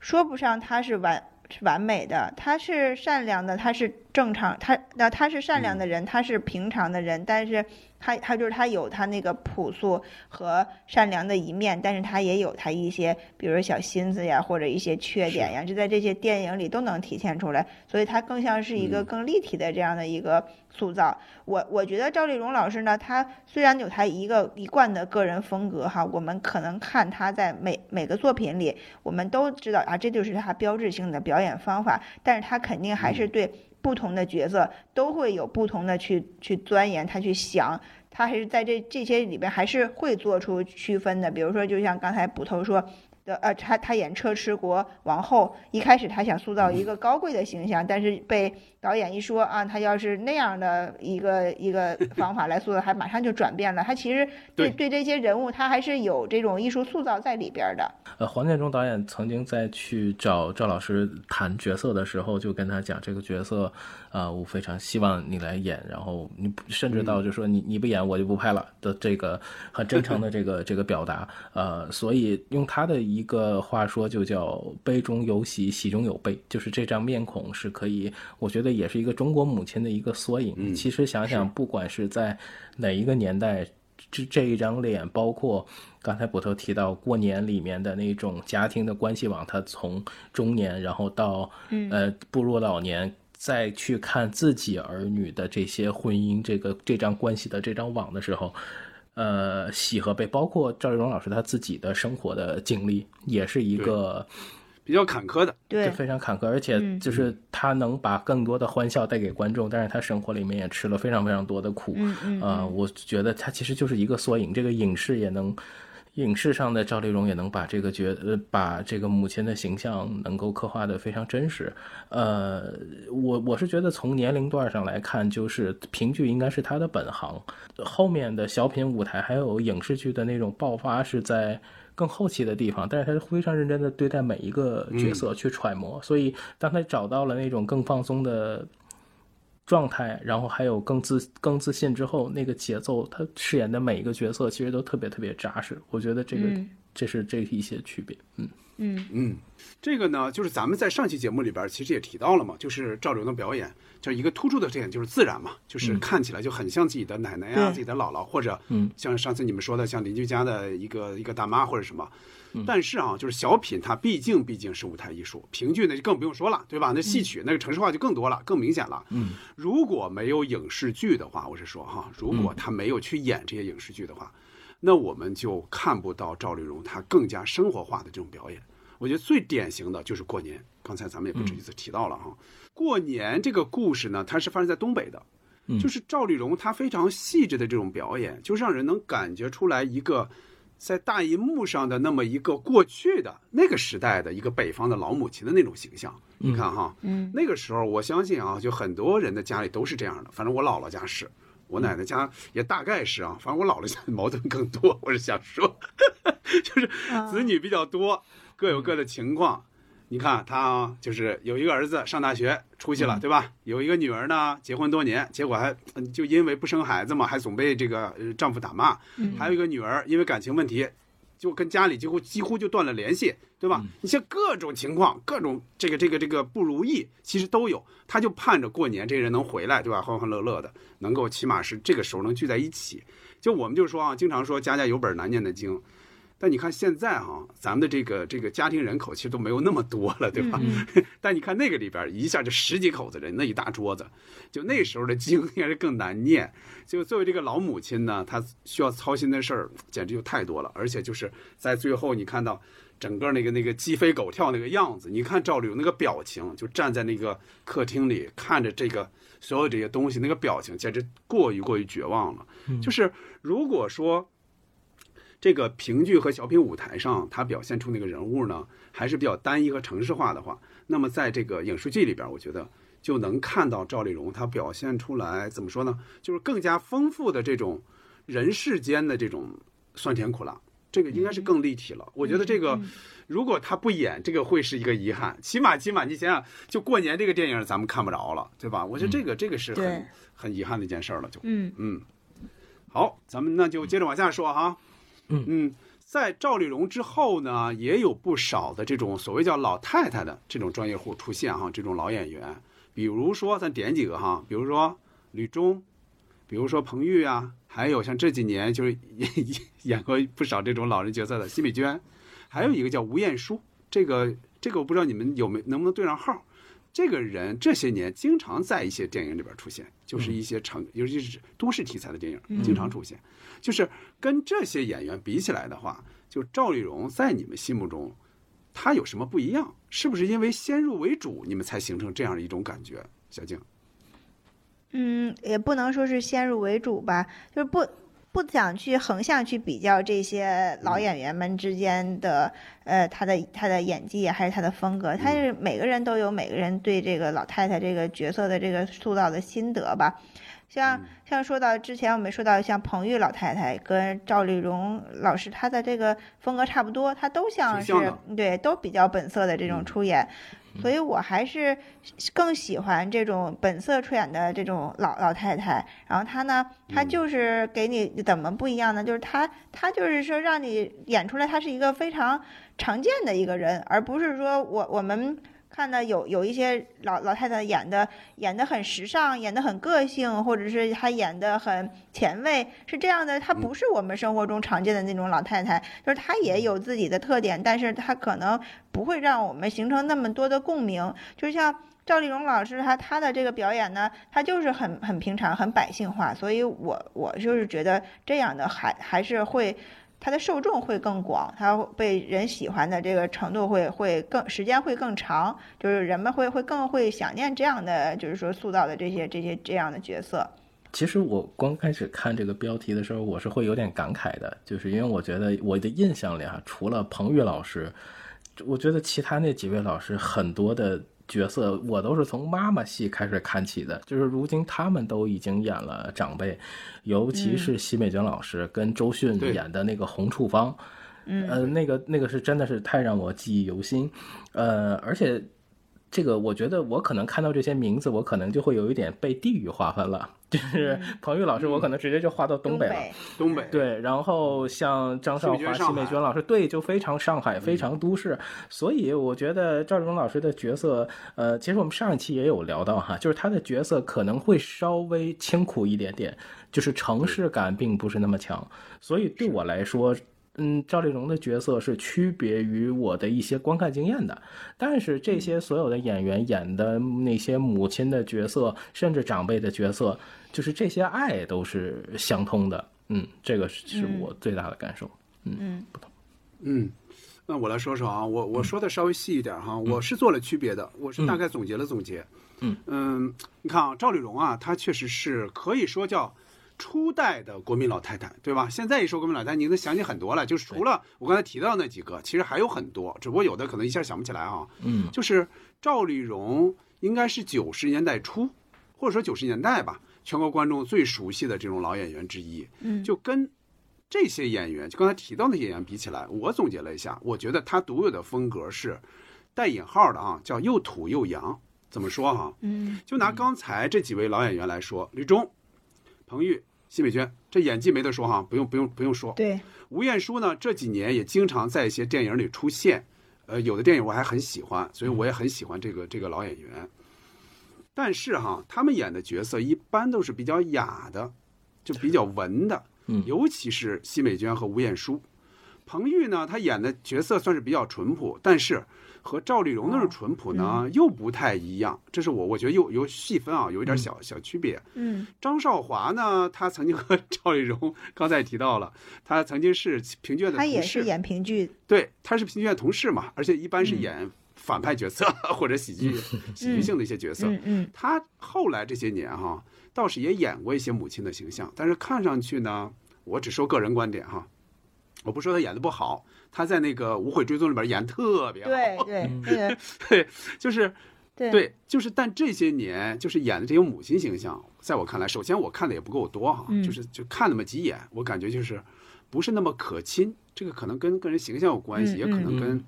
说不上他是完是完美的，他是善良的，他是正常，他那他是善良的人，他是平常的人，但是他他就是他有他那个朴素和善良的一面，但是他也有他一些，比如小心思呀，或者一些缺点呀，就在这些电影里都能体现出来，所以他更像是一个更立体的这样的一个塑造。我我觉得赵丽蓉老师呢，他虽然有他一个一贯的个人风格哈，我们可能看他在每每个作品里，我们都知道啊，这就是他标志性的表演方法，但是他肯定还是对不同的角色都会有不同的去去钻研，他去想。他还是在这这些里边还是会做出区分的，比如说，就像刚才捕头说，的呃，他他演车迟国王后，一开始他想塑造一个高贵的形象，但是被导演一说啊，他要是那样的一个一个 方法来塑造，他马上就转变了。他其实对对这些人物，他还是有这种艺术塑造在里边的。呃，黄建中导演曾经在去找赵老师谈角色的时候，就跟他讲这个角色，啊，我非常希望你来演，然后你甚至到就说你你不演我就不拍了的这个很真诚的这个 这个表达，呃，所以用他的。一个话说就叫悲中有喜，喜中有悲，就是这张面孔是可以，我觉得也是一个中国母亲的一个缩影。其实想想，不管是在哪一个年代，这这一张脸，包括刚才捕头提到过年里面的那种家庭的关系网，他从中年然后到呃步入老年，再去看自己儿女的这些婚姻这个这张关系的这张网的时候。呃，喜和悲，包括赵丽蓉老师她自己的生活的经历，也是一个比较坎坷的，对，非常坎坷，而且就是他能把更多的欢笑带给观众，但是他生活里面也吃了非常非常多的苦，嗯嗯，呃，我觉得他其实就是一个缩影，这个影视也能。影视上的赵丽蓉也能把这个角呃把这个母亲的形象能够刻画的非常真实，呃，我我是觉得从年龄段上来看，就是评剧应该是他的本行，后面的小品、舞台还有影视剧的那种爆发是在更后期的地方，但是他非常认真的对待每一个角色去揣摩，所以当他找到了那种更放松的。状态，然后还有更自更自信之后，那个节奏，他饰演的每一个角色其实都特别特别扎实。我觉得这个这是这一些区别。嗯嗯嗯，这个呢，就是咱们在上期节目里边其实也提到了嘛，就是赵丽蓉的表演，就是一个突出的特点就是自然嘛，就是看起来就很像自己的奶奶呀、自己的姥姥，或者像上次你们说的像邻居家的一个一个大妈或者什么。但是啊，就是小品它毕竟毕竟是舞台艺术，评剧那就更不用说了，对吧？那戏曲那个城市化就更多了，更明显了。嗯，如果没有影视剧的话，我是说哈，如果他没有去演这些影视剧的话，那我们就看不到赵丽蓉她更加生活化的这种表演。我觉得最典型的就是过年，刚才咱们也不止一次提到了哈。过年这个故事呢，它是发生在东北的，就是赵丽蓉她非常细致的这种表演，就让人能感觉出来一个。在大银幕上的那么一个过去的那个时代的一个北方的老母亲的那种形象，你看哈，嗯，那个时候我相信啊，就很多人的家里都是这样的。反正我姥姥家是，我奶奶家也大概是啊。反正我姥姥家矛盾更多，我是想说，就是子女比较多，各有各的情况。你看他啊，就是有一个儿子上大学出息了，对吧？有一个女儿呢，结婚多年，结果还就因为不生孩子嘛，还总被这个丈夫打骂。还有一个女儿，因为感情问题，就跟家里几乎几乎就断了联系，对吧？你像各种情况，各种这个这个这个不如意，其实都有。他就盼着过年这人能回来，对吧？欢欢乐乐的，能够起码是这个时候能聚在一起。就我们就说啊，经常说家家有本难念的经。但你看现在哈，咱们的这个这个家庭人口其实都没有那么多了，对吧？但你看那个里边一下就十几口子人，那一大桌子，就那时候的经应该是更难念。就作为这个老母亲呢，她需要操心的事儿简直就太多了，而且就是在最后你看到整个那个那个鸡飞狗跳那个样子，你看赵丽蓉那个表情，就站在那个客厅里看着这个所有这些东西，那个表情简直过于过于绝望了。就是如果说。这个评剧和小品舞台上，他表现出那个人物呢，还是比较单一和城市化的话，那么在这个影视剧里边，我觉得就能看到赵丽蓉她表现出来怎么说呢？就是更加丰富的这种人世间的这种酸甜苦辣，这个应该是更立体了。我觉得这个如果他不演，这个会是一个遗憾。起码起码你想想，就过年这个电影咱们看不着了，对吧？我觉得这个这个是很很遗憾的一件事了。就嗯嗯，好，咱们那就接着往下说哈。嗯，在赵丽蓉之后呢，也有不少的这种所谓叫老太太的这种专业户出现哈，这种老演员，比如说咱点几个哈，比如说吕中，比如说彭昱啊，还有像这几年就是演 演过不少这种老人角色的奚美娟，还有一个叫吴彦姝，这个这个我不知道你们有没能不能对上号。这个人这些年经常在一些电影里边出现，就是一些成，尤其是都市题材的电影经常出现。就是跟这些演员比起来的话，就赵丽蓉在你们心目中，她有什么不一样？是不是因为先入为主，你们才形成这样的一种感觉？小静，嗯，也不能说是先入为主吧，就是不。不想去横向去比较这些老演员们之间的，呃，他的他的演技还是他的风格，他是每个人都有每个人对这个老太太这个角色的这个塑造的心得吧。像像说到之前我们说到像彭玉老太太跟赵丽蓉老师，她的这个风格差不多，她都像是对都比较本色的这种出演。所以我还是更喜欢这种本色出演的这种老老太太。然后她呢，她就是给你怎么不一样呢？就是她，她就是说让你演出来，她是一个非常常见的一个人，而不是说我我们。看到有有一些老老太太演的演的很时尚，演的很个性，或者是她演的很前卫，是这样的。她不是我们生活中常见的那种老太太，就是她也有自己的特点，但是她可能不会让我们形成那么多的共鸣。就像赵丽蓉老师，她她的这个表演呢，她就是很很平常，很百姓化，所以我我就是觉得这样的还还是会。它的受众会更广，它被人喜欢的这个程度会会更时间会更长，就是人们会会更会想念这样的，就是说塑造的这些这些这样的角色。其实我刚开始看这个标题的时候，我是会有点感慨的，就是因为我觉得我的印象里啊，除了彭玉老师，我觉得其他那几位老师很多的。角色我都是从妈妈戏开始看起的，就是如今他们都已经演了长辈，尤其是奚美娟老师跟周迅演的那个红处方，呃，那个那个是真的是太让我记忆犹新，呃，而且。这个我觉得我可能看到这些名字，我可能就会有一点被地域划分了。就是 彭玉老师，我可能直接就划到东北了。东北对，然后像张少华、奚美娟老师，对，就非常上海，非常都市。所以我觉得赵丽蓉老师的角色，呃，其实我们上一期也有聊到哈，就是他的角色可能会稍微清苦一点点，就是城市感并不是那么强。所以对我来说。嗯，赵丽蓉的角色是区别于我的一些观看经验的，但是这些所有的演员演的那些母亲的角色，甚至长辈的角色，就是这些爱都是相通的。嗯，这个是我最大的感受。嗯，不同。嗯，那我来说说啊，我我说的稍微细一点哈，我是做了区别的，我是大概总结了总结。嗯嗯，你看啊，赵丽蓉啊，她确实是可以说叫。初代的国民老太太，对吧？现在一说国民老太太，你能想起很多了。就是除了我刚才提到那几个，其实还有很多，只不过有的可能一下想不起来啊。嗯，就是赵丽蓉，应该是九十年代初，或者说九十年代吧，全国观众最熟悉的这种老演员之一。嗯，就跟这些演员，就刚才提到那些演员比起来，我总结了一下，我觉得他独有的风格是带引号的啊，叫又土又洋。怎么说哈？嗯，就拿刚才这几位老演员来说，吕中。彭玉、奚美娟，这演技没得说哈，不用不用不用说。对，吴彦姝呢，这几年也经常在一些电影里出现，呃，有的电影我还很喜欢，所以我也很喜欢这个这个老演员。但是哈，他们演的角色一般都是比较雅的，就比较文的，嗯，尤其是奚美娟和吴彦姝。彭昱呢，他演的角色算是比较淳朴，但是。和赵丽蓉那种淳朴呢，又不太一样。这是我我觉得有有细分啊，有一点小小区别。嗯，张少华呢，他曾经和 赵丽蓉刚才也提到了，他曾经是评剧院的他也是演评剧，对，他是评剧院同事嘛，而且一般是演反派角色或者喜剧喜剧性的一些角色。嗯嗯，他后来这些年哈，倒是也演过一些母亲的形象，但是看上去呢，我只说个人观点哈，我不说他演的不好。他在那个《无悔追踪》里边演特别好，对对 对，对，就是对就是，但这些年就是演的这些母亲形象，在我看来，首先我看的也不够多哈，就是就看那么几眼，我感觉就是不是那么可亲。这个可能跟个人形象有关系，也可能跟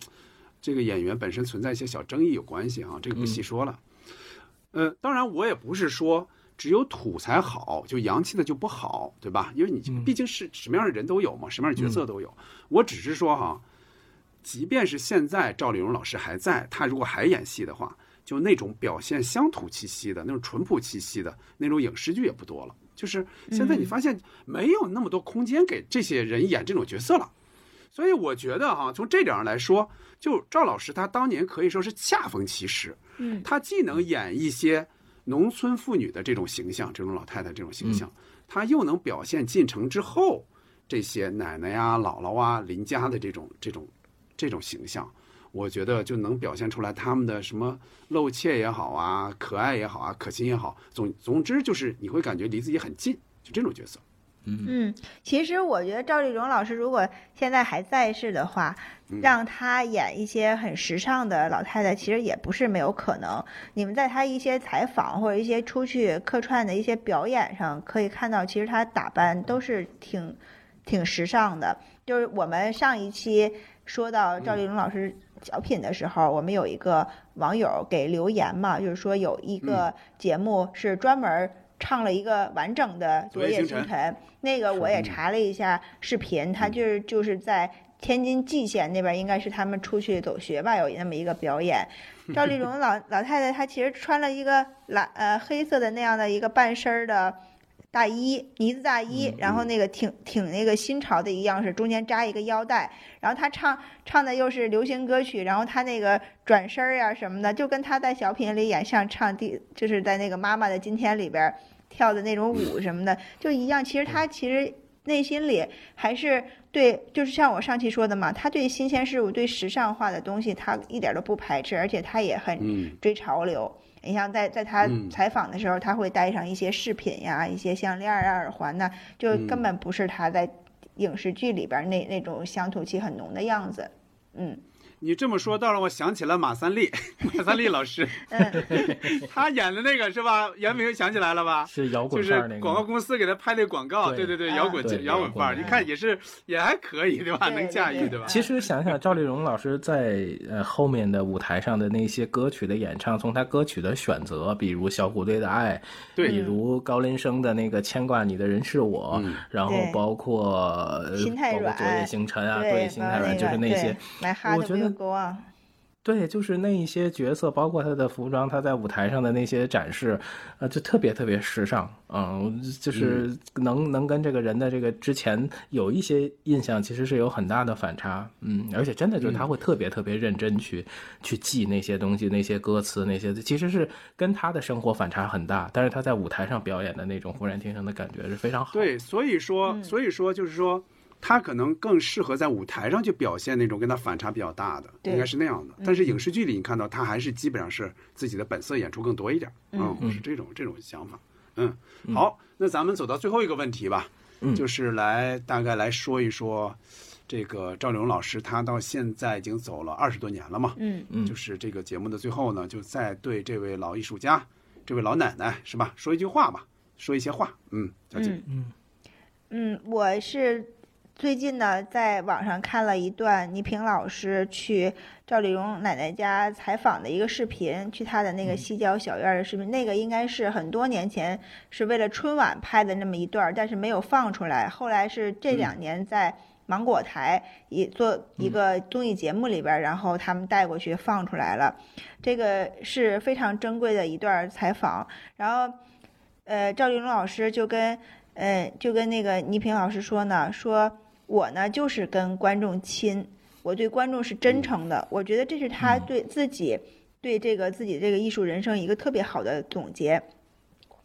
这个演员本身存在一些小争议有关系哈，这个不细说了。呃，当然我也不是说。只有土才好，就洋气的就不好，对吧？因为你毕竟是什么样的人都有嘛，什么样的角色都有。我只是说哈，即便是现在赵丽蓉老师还在，她如果还演戏的话，就那种表现乡土气息的那种淳朴气息的那种影视剧也不多了。就是现在你发现没有那么多空间给这些人演这种角色了。所以我觉得哈，从这点上来说，就赵老师他当年可以说是恰逢其时。嗯，他既能演一些。农村妇女的这种形象，这种老太太这种形象，她又能表现进城之后这些奶奶呀、姥姥啊、邻家的这种这种这种形象，我觉得就能表现出来他们的什么露怯也好啊、可爱也好啊、可亲也好，总总之就是你会感觉离自己很近，就这种角色。嗯，其实我觉得赵丽蓉老师如果现在还在世的话，嗯让她演一些很时尚的老太太，其实也不是没有可能。你们在她一些采访或者一些出去客串的一些表演上，可以看到，其实她打扮都是挺挺时尚的。就是我们上一期说到赵丽蓉老师小品的时候，我们有一个网友给留言嘛，就是说有一个节目是专门唱了一个完整的《昨夜星辰》，那个我也查了一下视频，他就是就是在天津蓟县那边，应该是他们出去走学吧，有那么一个表演。赵丽蓉老老太太她其实穿了一个蓝呃黑色的那样的一个半身儿的大衣呢子大衣，然后那个挺挺那个新潮的一个样式，中间扎一个腰带，然后他唱唱的又是流行歌曲，然后他那个转身儿呀什么的，就跟他在小品里演像唱第就是在那个妈妈的今天里边儿跳的那种舞什么的，就一样。其实他其实内心里还是对，就是像我上期说的嘛，他对新鲜事物、对时尚化的东西，他一点都不排斥，而且他也很嗯追潮流。你像在在她嗯采访的时候，他会带上一些饰品呀、一些项链儿啊、耳环呐、就嗯根本不是他在影视剧里边儿那那种乡土气很浓的样子。嗯，你这么说，倒让我想起了马三立，马三立老师，他演的那个是吧？袁明想起来了吧？是摇滚就是广告公司给他拍那广告，对对对摇滚摇滚范儿，摇滚你看也是也还可以，对吧？能驾驭，对对吧？其实想想赵丽蓉老师在呃后面的舞台上的那些歌曲的演唱，从她歌曲的选择，比如小虎队的《爱》，对比如高林生的那个《牵挂你的人是我》，嗯然后包括呃心太软包括昨夜星辰啊，对，心太软，包括那个就是那些我觉得 go on。对，就是那一些角色，包括他的服装，他在舞台上的那些展示，呃，就特别特别时尚，嗯，就是能能跟这个人的这个之前有一些印象，其实是有很大的反差，嗯，而且真的就是他会特别特别认真去、去记那些东西，那些歌词，那些其实是跟他的生活反差很大，但是他在舞台上表演的那种浑然天成的感觉是非常好。对，所以说，所以说就是说，他可能更适合在舞台上去表现那种跟他反差比较大的，对应该是那样的。但是影视剧里，你看到他还是基本上是自己的本色演出更多一点，嗯，是这种这种想法。嗯，好，那咱们走到最后一个问题吧，嗯。就是来大概来说一说。这个赵丽蓉老师，她到现在已经走了二十多年了嘛，嗯嗯。就是这个节目的最后呢，就再对这位老艺术家，这位老奶奶是吧，说一句话吧，说一些话，嗯，小姐，嗯。嗯，我是最近呢在网上看了一段倪萍老师去赵丽蓉奶奶家采访的一个视频，去她的那个西郊小院儿的视频。那个应该是很多年前是为了春晚拍的那么一段儿，但是没有放出来。后来是这两年在芒果台一做一个综艺节目里边儿，然后他们带过去放出来了。这个是非常珍贵的一段儿采访。然后，呃，赵丽蓉老师就跟呃就跟那个倪萍老师说呢，说我呢就是跟观众亲，我对观众是真诚的。我觉得这是他对自己对这个自己这个艺术人生一个特别好的总结。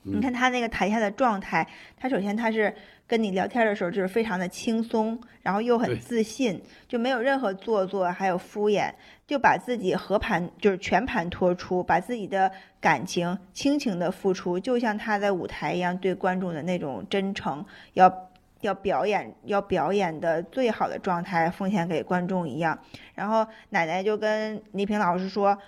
你看他那个台下的状态，他首先他是跟你聊天的时候就是非常的轻松，然后又很自信，就没有任何做作还有敷衍，就把自己和盘就是全盘托出，把自己的感情亲情的付出，就像他在舞台一样对观众的那种真诚，要要表演要表演的最好的状态奉献给观众一样。然后奶奶就跟倪萍老师说，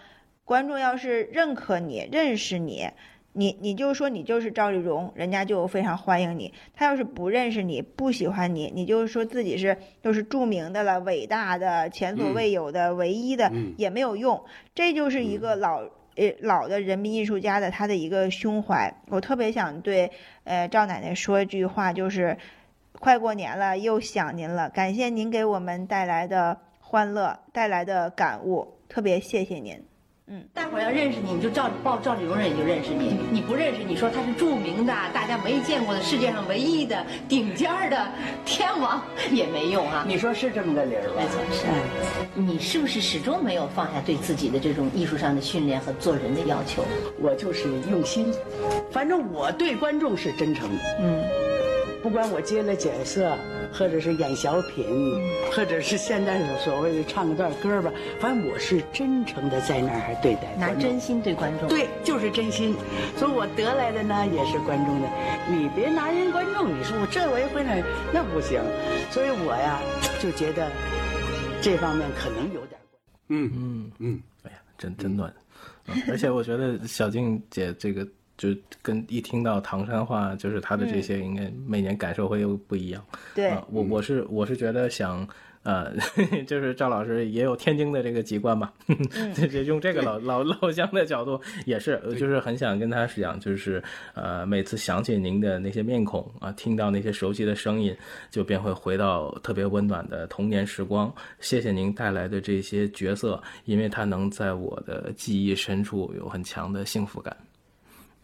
观众要是认可你、认识你，你你就说你就是赵丽蓉，人家就非常欢迎你。他要是不认识你、不喜欢你，你就说自己是就是著名的了、伟大的、前所未有的、唯一的，嗯也没有用。这就是一个老。呃，老的人民艺术家的他的一个胸怀，我特别想对呃赵奶奶说一句话，就是快过年了，又想您了，感谢您给我们带来的欢乐，带来的感悟，特别谢谢您。大伙儿要认识你，你就赵报赵丽蓉人就认识你；你不认识，你说她是著名的、大家没见过的、世界上唯一的、顶尖儿的天王，也没用啊。你说是这么个理儿吧？没错，是。你是不是始终没有放下对自己的这种艺术上的训练和做人的要求？我就是用心，反正我对观众是真诚的。嗯，不管我接了角色，或者是演小品，或者是现在所谓的唱个段歌吧，反正我是真诚的在那儿对待，拿真心对观众。对，就是真心。所以我得来的呢也是观众的。你别拿人观众，你说我这我也会那，那不行。所以我呀就觉得这方面可能有点。嗯嗯嗯，哎呀，真真暖。而且我觉得小静姐这个，就跟一听到唐山话，就是他的这些，应该每年感受会又不一样。对，我我是我是觉得想。呃，就是赵老师也有天津的这个籍贯嘛，就用这个老老 老乡的角度，也是就是很想跟他讲，就是呃，每次想起您的那些面孔啊，听到那些熟悉的声音，就便会回到特别温暖的童年时光。谢谢您带来的这些角色，因为他能在我的记忆深处有很强的幸福感。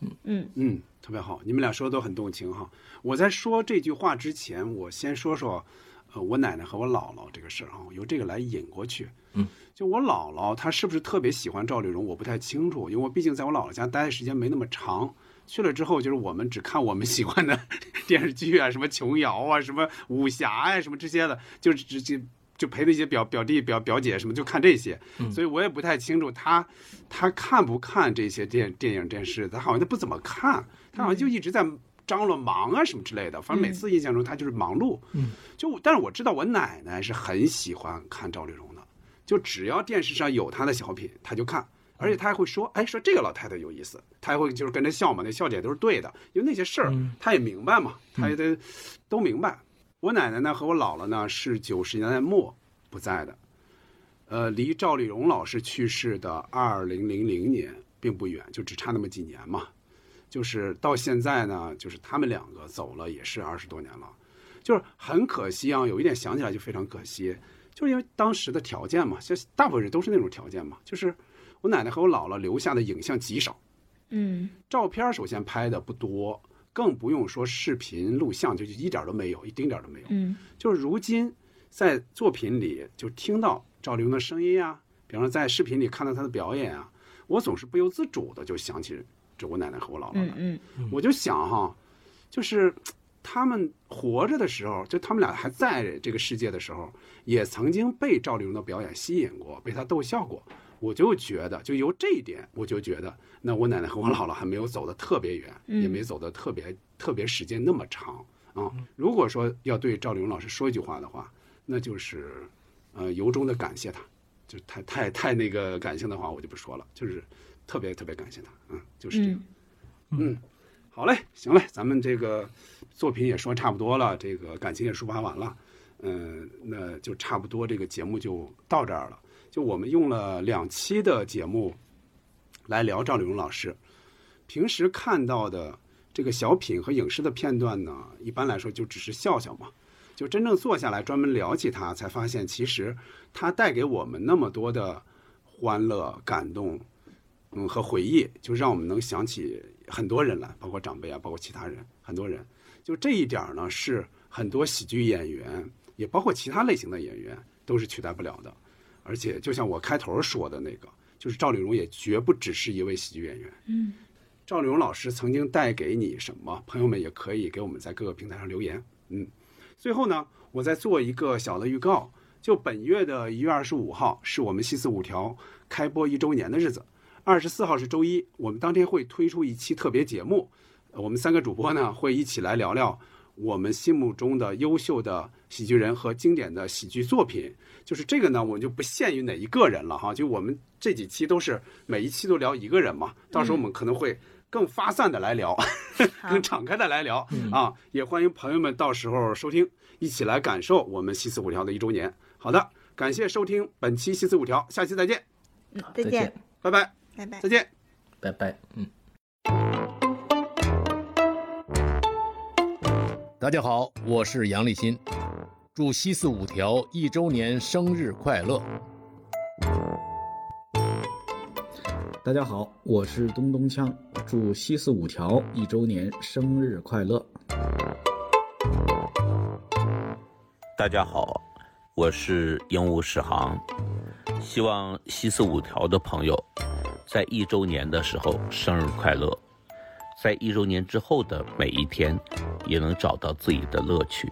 嗯嗯嗯，特别好，你们俩说的都很动情哈。我在说这句话之前，我先说说。呃，我奶奶和我姥姥这个事儿啊，由这个来引过去。嗯，就我姥姥，她是不是特别喜欢赵丽蓉？我不太清楚，因为我毕竟在我姥姥家待的时间没那么长。去了之后，就是我们只看我们喜欢的 电视剧啊，什么琼瑶啊，什么武侠呀，什么这些的，就直接就陪那些表表弟、表表姐什么，就看这些。所以我也不太清楚他他看不看这些电电影电视，他好像他不怎么看，他好像就一直在。张罗忙啊什么之类的，反正每次印象中他就是忙碌。嗯，就但是我知道我奶奶是很喜欢看赵丽蓉的，就只要电视上有她的小品，她就看，而且她还会说，哎，说这个老太太有意思，她还会就是跟着笑嘛，那笑点都是对的，因为那些事儿她也明白嘛，她也得都明白。我奶奶呢和我姥姥呢是九十年代末不在的，呃，离赵丽蓉老师去世的二零零零年并不远，就只差那么几年嘛。就是到现在呢，就是他们两个走了也是二十多年了，就是很可惜啊。有一点想起来就非常可惜，就是因为当时的条件嘛，就大部分人都是那种条件嘛。就是我奶奶和我姥姥留下的影像极少，嗯，照片首先拍的不多，更不用说视频录像，就一点都没有，一丁点都没有。嗯，就是如今在作品里就听到赵丽蓉的声音啊，比方说在视频里看到她的表演啊，我总是不由自主的就想起。这我奶奶和我姥姥，嗯嗯，我就想哈，就是他们活着的时候，就他们俩还在这个世界的时候，也曾经被赵丽蓉的表演吸引过，被她逗笑过。我就觉得，就由这一点，我就觉得，那我奶奶和我姥姥还没有走得特别远，也没走得特别特别时间那么长啊。如果说要对赵丽蓉老师说一句话的话，那就是，呃，由衷的感谢她，就太太太那个感性的话，我就不说了，就是。特别特别感谢她，嗯，就是这样，嗯，好嘞，行嘞，咱们这个作品也说差不多了，这个感情也抒发完了，嗯，那就差不多这个节目就到这儿了。就我们用了两期的节目来聊赵丽蓉老师，平时看到的这个小品和影视的片段呢，一般来说就只是笑笑嘛，就真正坐下来专门聊起他，才发现其实他带给我们那么多的欢乐、感动。嗯，和回忆就让我们能想起很多人来，包括长辈啊，包括其他人，很多人。就这一点呢，是很多喜剧演员，也包括其他类型的演员，都是取代不了的。而且，就像我开头说的那个，就是赵丽蓉也绝不只是一位喜剧演员。嗯，赵丽蓉老师曾经带给你什么？朋友们也可以给我们在各个平台上留言。嗯，最后呢，我再做一个小的预告，就本月的一月二十五号是我们西四五条开播一周年的日子。二十四号是周一，我们当天会推出一期特别节目，我们三个主播呢会一起来聊聊我们心目中的优秀的喜剧人和经典的喜剧作品。就是这个呢，我们就不限于哪一个人了哈，就我们这几期都是每一期都聊一个人嘛。到时候我们可能会更发散的来聊，更敞开的来聊啊。也欢迎朋友们到时候收听，一起来感受我们西四五条的一周年。好的，感谢收听本期西四五条，下期再见。嗯，再见，拜拜。拜拜，再见，拜拜，嗯。大家好，我是杨立新，祝西四五条一周年生日快乐。大家好，我是东东锵，祝西四五条一周年生日快乐。大家好，我是鹦鹉史航，希望西四五条的朋友。在一周年的时候，生日快乐！在一周年之后的每一天，也能找到自己的乐趣。